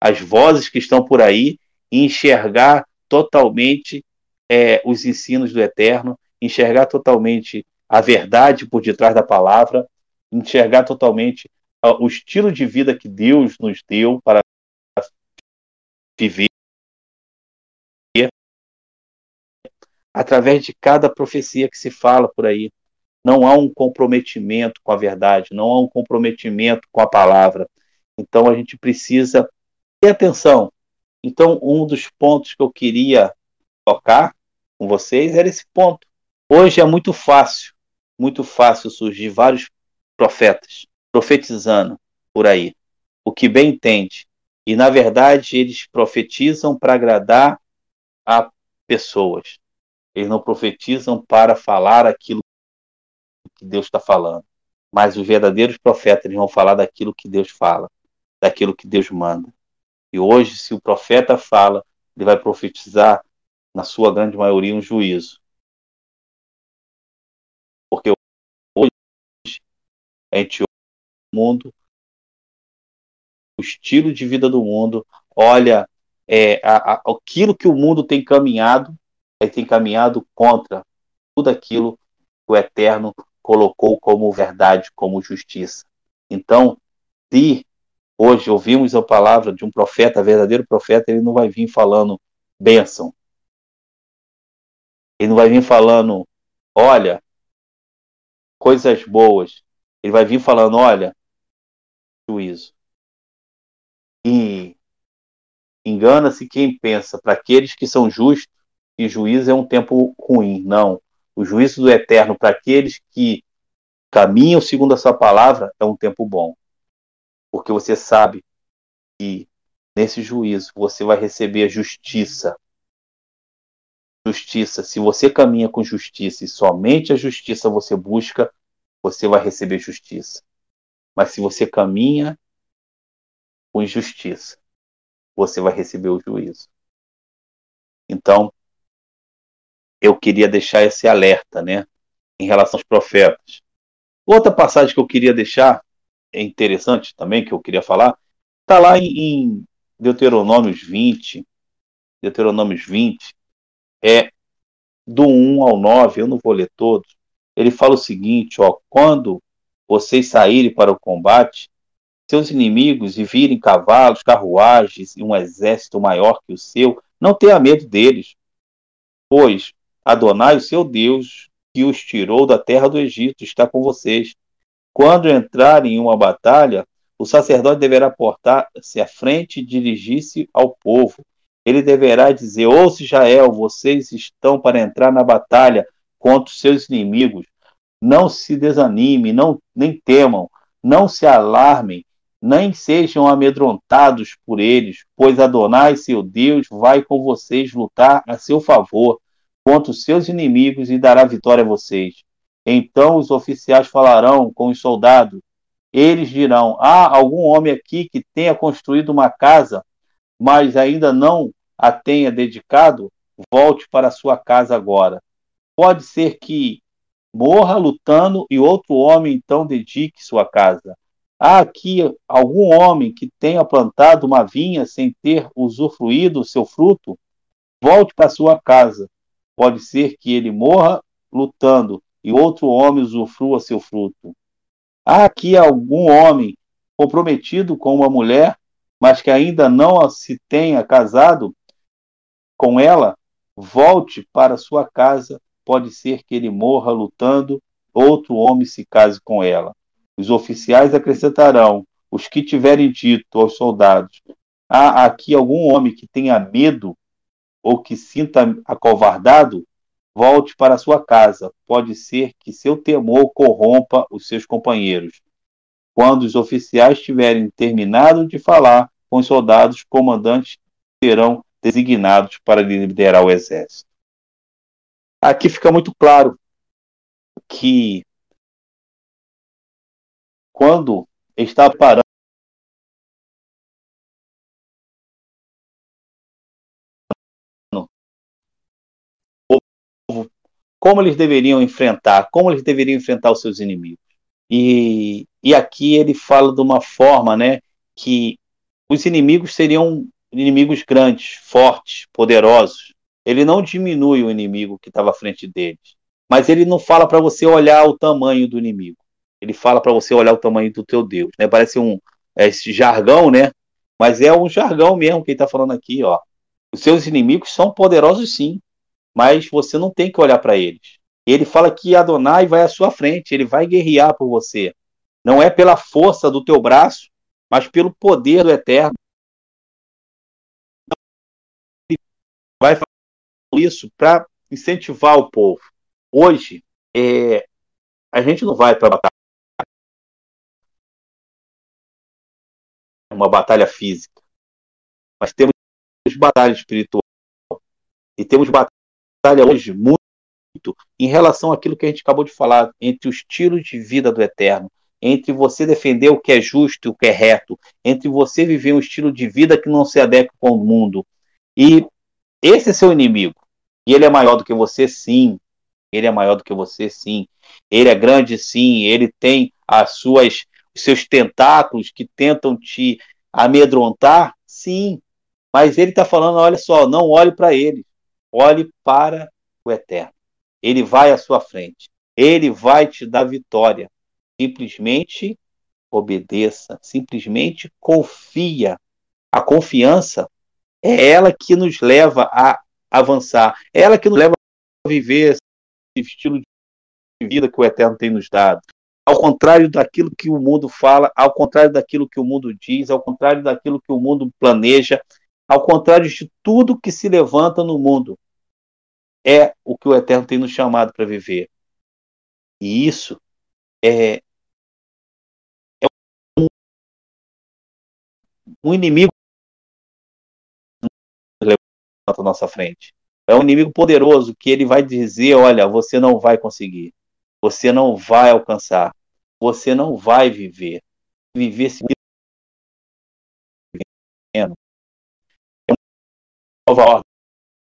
as vozes que estão por aí e enxergar totalmente é, os ensinos do Eterno, enxergar totalmente a verdade por detrás da palavra, enxergar totalmente o estilo de vida que Deus nos deu para viver através de cada profecia que se fala por aí. Não há um comprometimento com a verdade, não há um comprometimento com a palavra. Então a gente precisa ter atenção. Então, um dos pontos que eu queria tocar com vocês era esse ponto. Hoje é muito fácil, muito fácil surgir vários profetas profetizando por aí, o que bem entende. E na verdade eles profetizam para agradar a pessoas. Eles não profetizam para falar aquilo que Deus está falando. Mas os verdadeiros profetas eles vão falar daquilo que Deus fala, daquilo que Deus manda. E hoje, se o profeta fala, ele vai profetizar, na sua grande maioria, um juízo. Porque hoje a gente o mundo, o estilo de vida do mundo, olha é, a, a, aquilo que o mundo tem caminhado, ele tem caminhado contra tudo aquilo que o Eterno colocou como verdade, como justiça. Então, se hoje ouvimos a palavra de um profeta, verdadeiro profeta, ele não vai vir falando bênção. Ele não vai vir falando, olha, coisas boas. Ele vai vir falando, olha, juízo. E engana-se quem pensa, para aqueles que são justos, que juízo é um tempo ruim. Não. O juízo do eterno para aqueles que caminham segundo a sua palavra é um tempo bom porque você sabe que nesse juízo você vai receber justiça. Justiça. Se você caminha com justiça e somente a justiça você busca, você vai receber justiça. Mas se você caminha com injustiça, você vai receber o juízo. Então, eu queria deixar esse alerta, né, em relação aos profetas. Outra passagem que eu queria deixar é interessante também, que eu queria falar, está lá em, Deuteronômios 20, Deuteronômios 20, é do 1 ao 9, eu não vou ler todos, ele fala o seguinte, ó, quando vocês saírem para o combate, seus inimigos e virem cavalos, carruagens e um exército maior que o seu, não tenha medo deles, pois Adonai, o seu Deus, que os tirou da terra do Egito, está com vocês. Quando entrarem em uma batalha, o sacerdote deverá portar-se à frente e dirigir-se ao povo. Ele deverá dizer: Ouça Israel, vocês estão para entrar na batalha contra os seus inimigos. Não se desanime, não, nem temam, não se alarmem, nem sejam amedrontados por eles, pois Adonai, seu Deus, vai com vocês lutar a seu favor contra os seus inimigos e dará vitória a vocês. Então os oficiais falarão com os soldados. Eles dirão: Há algum homem aqui que tenha construído uma casa, mas ainda não a tenha dedicado? Volte para sua casa agora. Pode ser que morra lutando e outro homem então dedique sua casa. Há aqui algum homem que tenha plantado uma vinha sem ter usufruído seu fruto? Volte para sua casa. Pode ser que ele morra lutando e outro homem usufrua seu fruto. Há aqui algum homem comprometido com uma mulher, mas que ainda não se tenha casado com ela, volte para sua casa, pode ser que ele morra lutando, outro homem se case com ela. Os oficiais acrescentarão: os que tiverem dito aos soldados: há aqui algum homem que tenha medo ou que sinta acovardado, Volte para sua casa. Pode ser que seu temor corrompa os seus companheiros. Quando os oficiais tiverem terminado de falar com os soldados, comandantes serão designados para liderar o exército. Aqui fica muito claro que quando está parando como eles deveriam enfrentar, como eles deveriam enfrentar os seus inimigos. E, e aqui ele fala de uma forma, né, que os inimigos seriam inimigos grandes, fortes, poderosos. Ele não diminui o inimigo que estava à frente deles, mas ele não fala para você olhar o tamanho do inimigo. Ele fala para você olhar o tamanho do teu Deus. Né? Parece um é esse jargão, né? Mas é um jargão mesmo que ele está falando aqui, ó. Os seus inimigos são poderosos, sim, mas você não tem que olhar para eles. Ele fala que Adonai vai à sua frente, ele vai guerrear por você. Não é pela força do teu braço, mas pelo poder do Eterno. Ele vai fazer isso para incentivar o povo. Hoje, é, a gente não vai para uma batalha física, mas temos batalha espiritual e temos batalha hoje muito em relação àquilo que a gente acabou de falar, entre o estilo de vida do eterno, entre você defender o que é justo e o que é reto, entre você viver um estilo de vida que não se adequa com o mundo. E esse é seu inimigo. E ele é maior do que você, sim. Ele é maior do que você, sim. Ele é grande, sim. Ele tem as suas, os seus tentáculos que tentam te amedrontar, sim. Mas ele está falando: olha só, não olhe para ele. Olhe para o eterno. Ele vai à sua frente. Ele vai te dar vitória. Simplesmente obedeça, simplesmente confia. A confiança é ela que nos leva a avançar, é ela que nos leva a viver esse estilo de vida que o Eterno tem nos dado. Ao contrário daquilo que o mundo fala, ao contrário daquilo que o mundo diz, ao contrário daquilo que o mundo planeja, ao contrário de tudo que se levanta no mundo, é o que o Eterno tem nos chamado para viver. E isso é, é um, um inimigo levanta à nossa frente. É um inimigo poderoso que ele vai dizer: olha, você não vai conseguir, você não vai alcançar, você não vai viver. Viver se nova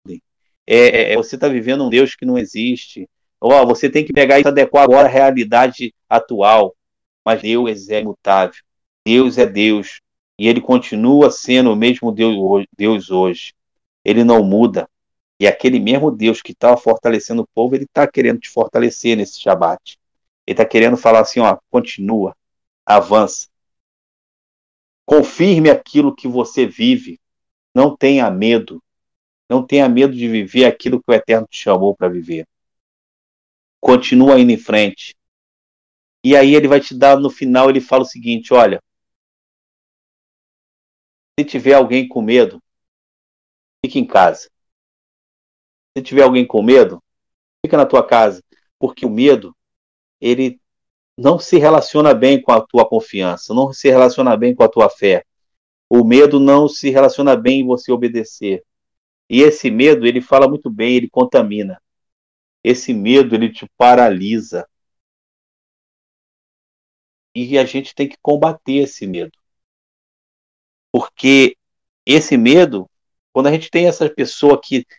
ordem. É, é, é você está vivendo um Deus que não existe. Oh, você tem que pegar e adequar agora à realidade atual. Mas Deus é imutável. Deus é Deus. E ele continua sendo o mesmo Deus, hoje. Ele não muda. E aquele mesmo Deus que estava fortalecendo o povo, ele está querendo te fortalecer nesse Shabat. Ele está querendo falar assim: ó, continua, avança. Confirme aquilo que você vive. Não tenha medo. Não tenha medo de viver aquilo que o Eterno te chamou para viver. Continua indo em frente. E aí ele vai te dar, no final, ele fala o seguinte: olha, se tiver alguém com medo, fique em casa. Se tiver alguém com medo, fica na tua casa, porque o medo ele não se relaciona bem com a tua confiança, não se relaciona bem com a tua fé. O medo não se relaciona bem em você obedecer. E esse medo, ele fala muito bem, ele contamina. Esse medo, ele te paralisa. E a gente tem que combater esse medo. Porque esse medo, quando a gente tem essa pessoa que tem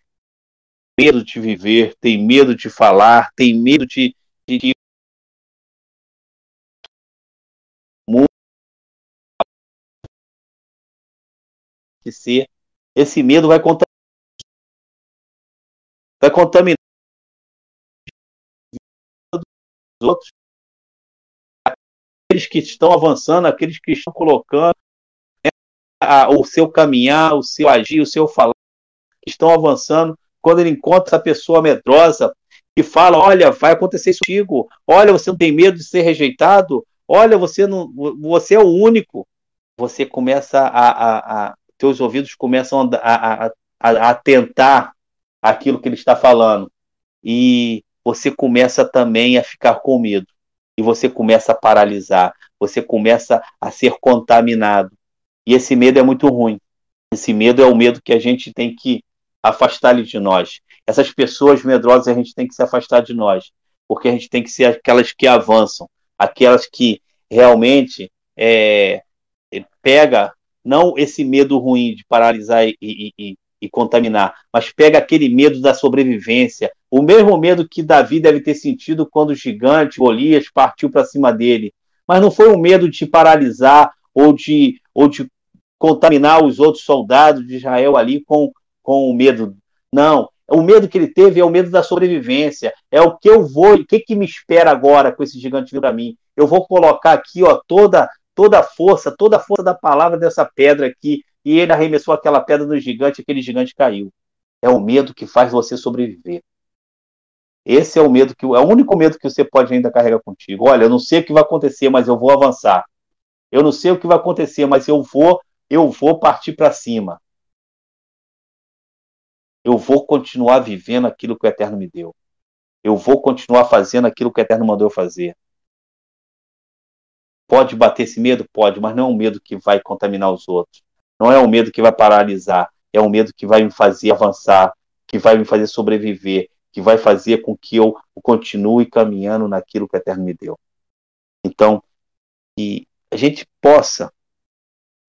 medo de viver, tem medo de falar, tem medo de, de ser, esse medo vai contaminar vai contaminar os outros, aqueles que estão avançando, aqueles que estão colocando né, a, o seu caminhar, o seu agir, o seu falar, que estão avançando. Quando ele encontra essa pessoa medrosa que fala: Olha, vai acontecer isso contigo, olha, você não tem medo de ser rejeitado, olha, você não, você é o único. Você começa a, a, a teus ouvidos começam a, a, a, a tentar aquilo que ele está falando. E você começa também a ficar com medo. E você começa a paralisar. você começa a ser contaminado. E esse medo é muito ruim. Esse medo é o medo que a gente tem que afastar de nós. Essas pessoas medrosas a gente tem que se afastar de nós, porque a gente tem que ser aquelas que avançam, aquelas que realmente é, pega não esse medo ruim de paralisar e, e, e, e, contaminar, mas pega aquele medo da sobrevivência, o mesmo medo que Davi deve ter sentido quando o gigante Golias partiu para cima dele. Mas não foi um medo de paralisar ou de, ou de contaminar os outros soldados de Israel ali com, com o medo. Não. O medo que ele teve é o medo da sobrevivência. É o que eu vou, o que, que me espera agora com esse gigante vindo para mim. Eu vou colocar aqui ó, toda toda a força, toda a força da palavra dessa pedra aqui, e ele arremessou aquela pedra no gigante, aquele gigante caiu. É o medo que faz você sobreviver. Esse é o medo que é o único medo que você pode ainda carregar contigo. Olha, eu não sei o que vai acontecer, mas eu vou avançar. Eu não sei o que vai acontecer, mas eu vou, eu vou partir para cima. Eu vou continuar vivendo aquilo que o Eterno me deu. Eu vou continuar fazendo aquilo que o Eterno mandou eu fazer. Pode bater esse medo? Pode, mas não é um medo que vai contaminar os outros. Não é um medo que vai paralisar. É um medo que vai me fazer avançar, que vai me fazer sobreviver, que vai fazer com que eu continue caminhando naquilo que a Eterno me deu. Então, que a gente possa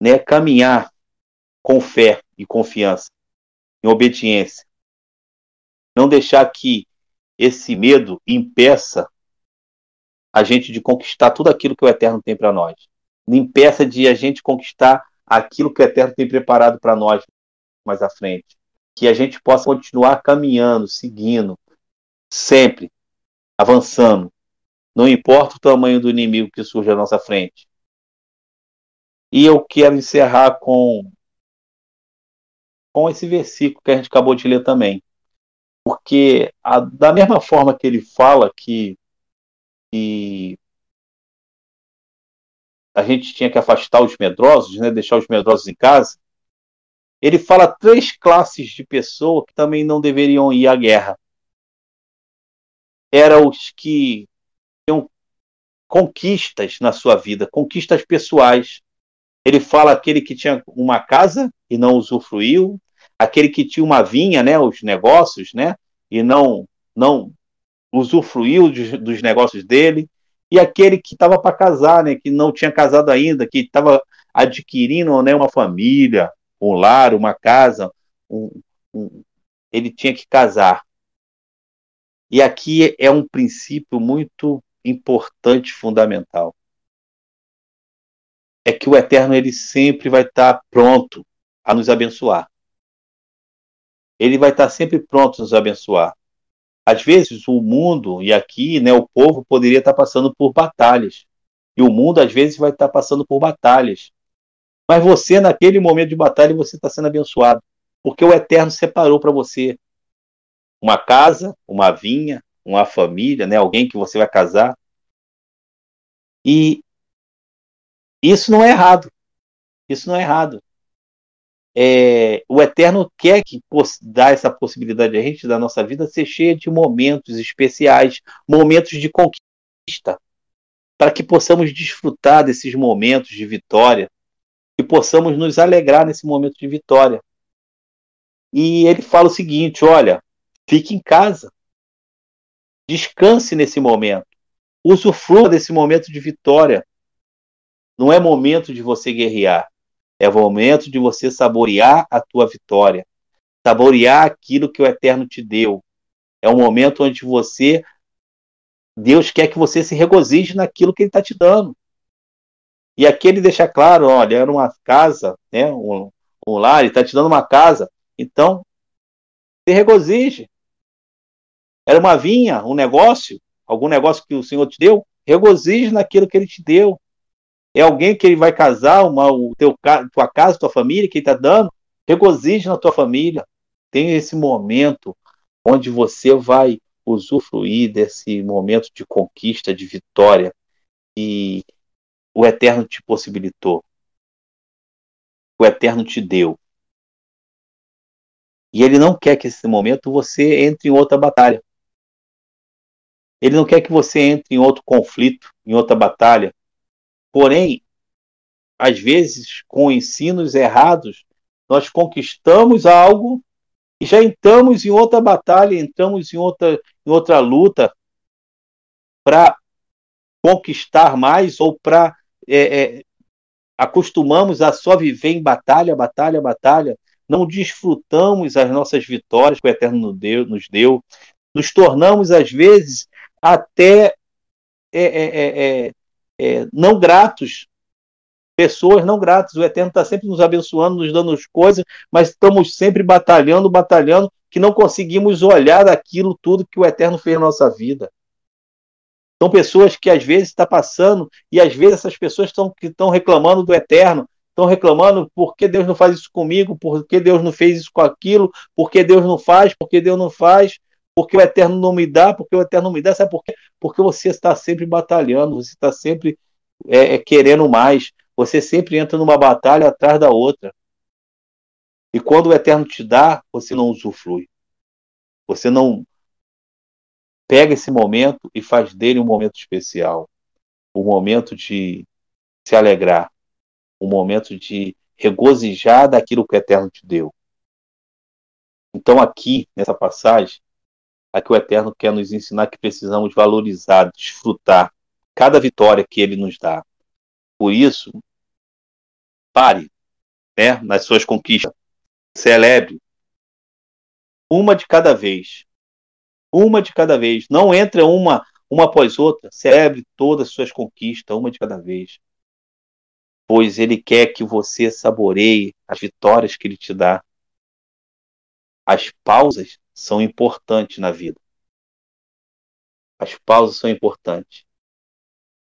né, caminhar com fé e confiança, em obediência. Não deixar que esse medo impeça a gente de conquistar tudo aquilo que o Eterno tem para nós. Impeça de a gente conquistar aquilo que o Eterno tem preparado para nós mais à frente. Que a gente possa continuar caminhando, seguindo, sempre avançando. Não importa o tamanho do inimigo que surge à nossa frente. E eu quero encerrar com com esse versículo que a gente acabou de ler também. Porque a, da mesma forma que ele fala que que a gente tinha que afastar os medrosos, né, deixar os medrosos em casa, ele fala três classes de pessoas que também não deveriam ir à guerra. Eram os que tinham conquistas na sua vida, conquistas pessoais. Ele fala aquele que tinha uma casa e não usufruiu, aquele que tinha uma vinha, né, os negócios, né, e não não usufruiu dos negócios dele, e aquele que estava para casar, né, que não tinha casado ainda, que estava adquirindo né, uma família, um lar, uma casa, um, um, ele tinha que casar. E aqui é um princípio muito importante, fundamental. É que o Eterno ele sempre vai estar tá pronto a nos abençoar. Ele vai estar tá sempre pronto a nos abençoar. Às vezes o mundo e aqui, né, o povo poderia estar passando por batalhas. E o mundo às vezes vai estar passando por batalhas. Mas você naquele momento de batalha você está sendo abençoado, porque o Eterno separou para você uma casa, uma vinha, uma família, né, alguém que você vai casar. E isso não é errado. Isso não é errado é, o Eterno quer que dar essa possibilidade a gente da nossa vida ser cheia de momentos especiais, momentos de conquista, para que possamos desfrutar desses momentos de vitória e possamos nos alegrar nesse momento de vitória. E ele fala o seguinte: olha, fique em casa, descanse nesse momento, usufrua desse momento de vitória. Não é momento de você guerrear, é o momento de você saborear a tua vitória, saborear aquilo que o Eterno te deu. É um momento onde você, Deus quer que você se regozije naquilo que Ele está te dando. E aqui ele deixa claro, olha, era uma casa, né, um, um lar, ele está te dando uma casa, então se regozije. Era uma vinha, um negócio, algum negócio que o Senhor te deu, regozije naquilo que Ele te deu. É alguém que ele vai casar, uma, o teu, tua casa, tua família, que ele está dando. Regozije na tua família. Tem esse momento onde você vai usufruir desse momento de conquista, de vitória que o Eterno te possibilitou. O Eterno te deu. E ele não quer que esse momento você entre em outra batalha. Ele não quer que você entre em outro conflito, em outra batalha Porém, às vezes, com ensinos errados, nós conquistamos algo e já entramos em outra batalha, entramos em outra, em outra luta para conquistar mais ou para é, é, acostumamos a só viver em batalha, batalha, batalha, não desfrutamos as nossas vitórias que o Eterno nos deu, nos, tornamos às vezes até é, é, não gratos pessoas não gratas. O Eterno está sempre nos abençoando, nos dando coisas, mas estamos sempre batalhando, batalhando, que não conseguimos olhar aquilo tudo que o Eterno fez na nossa vida. São pessoas que às vezes está passando e às vezes essas pessoas estão estão reclamando do Eterno, estão reclamando por que Deus não faz isso comigo, por que Deus não fez isso com aquilo, por que Deus não faz, por que Deus não faz, porque o Eterno não me dá, porque o Eterno não me dá, sabe por quê? Porque você está sempre batalhando, você está sempre é, é, querendo mais, você sempre entra numa batalha atrás da outra. E quando o Eterno te dá, você não usufrui. Você não pega esse momento e faz dele um momento especial. Um momento de se alegrar. Um momento de regozijar daquilo que o Eterno te deu. Então, aqui, nessa passagem, aqui o Eterno quer nos ensinar que precisamos valorizar, desfrutar cada vitória que ele nos dá. Por isso, pare né, nas suas conquistas. Celebre. Uma de cada vez. Uma de cada vez. Não entre uma, uma após outra. Celebre todas as suas conquistas, uma de cada vez. Pois ele quer que você saboreie as vitórias que ele te dá. As pausas são importantes na vida. As pausas são importantes.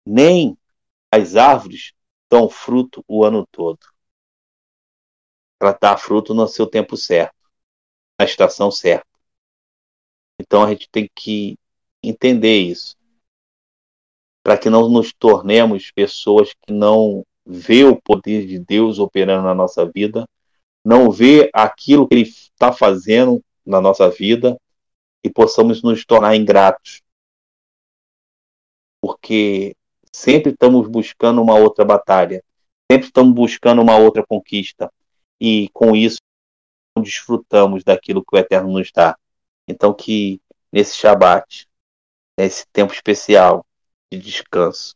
Nem as árvores dão fruto o ano todo. Ela dá fruto no seu tempo certo, na estação certa. Então a gente tem que entender isso. Para que não nos tornemos pessoas que não vê o poder de Deus operando na nossa vida, não vê aquilo que Ele está fazendo na nossa vida e possamos nos tornar ingratos. Porque Sempre estamos buscando uma outra batalha, sempre estamos buscando uma outra conquista, e com isso desfrutamos daquilo que o Eterno nos dá. Então, que nesse Shabat, nesse tempo especial de descanso,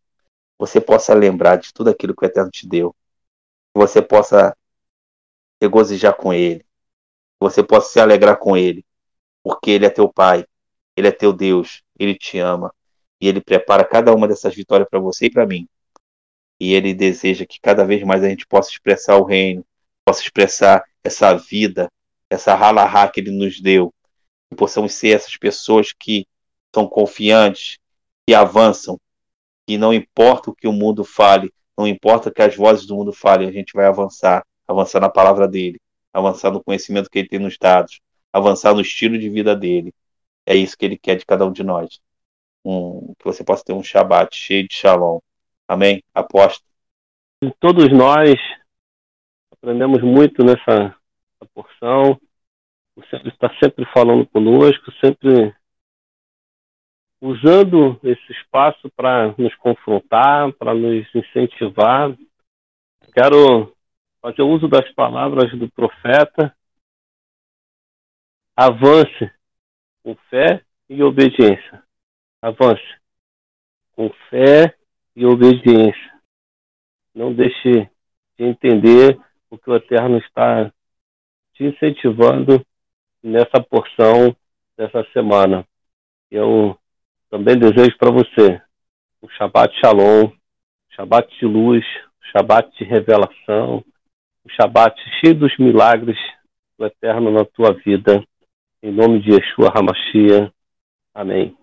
você possa lembrar de tudo aquilo que o Eterno te deu, que você possa regozijar com Ele, você possa se alegrar com Ele, porque Ele é teu Pai, Ele é teu Deus, Ele te ama, e ele prepara cada uma dessas vitórias para você e para mim. E ele deseja que cada vez mais a gente possa expressar o reino, possa expressar essa vida, essa halahá que ele nos deu. E possamos ser essas pessoas que são confiantes, que avançam, e não importa o que o mundo fale, não importa que as vozes do mundo falem, a gente vai avançar, avançar na palavra dele, avançar no conhecimento que ele tem nos dados, avançar no estilo de vida dele. É isso que ele quer de cada um de nós um, que você possa ter um Shabat cheio de Shalom. Amém? Aposto. Todos nós aprendemos muito nessa, porção. O está sempre falando conosco, sempre usando esse espaço para nos confrontar, para nos incentivar. Quero fazer uso das palavras do profeta. Avance com fé e obediência avance com fé e obediência. Não deixe de entender o que o Eterno está te incentivando nessa porção dessa semana. Eu também desejo para você um Shabbat Shalom, Shabbat de luz, Shabbat de revelação, um Shabbat cheio dos milagres do Eterno na tua vida. Em nome de Yeshua HaMashiach. Amém.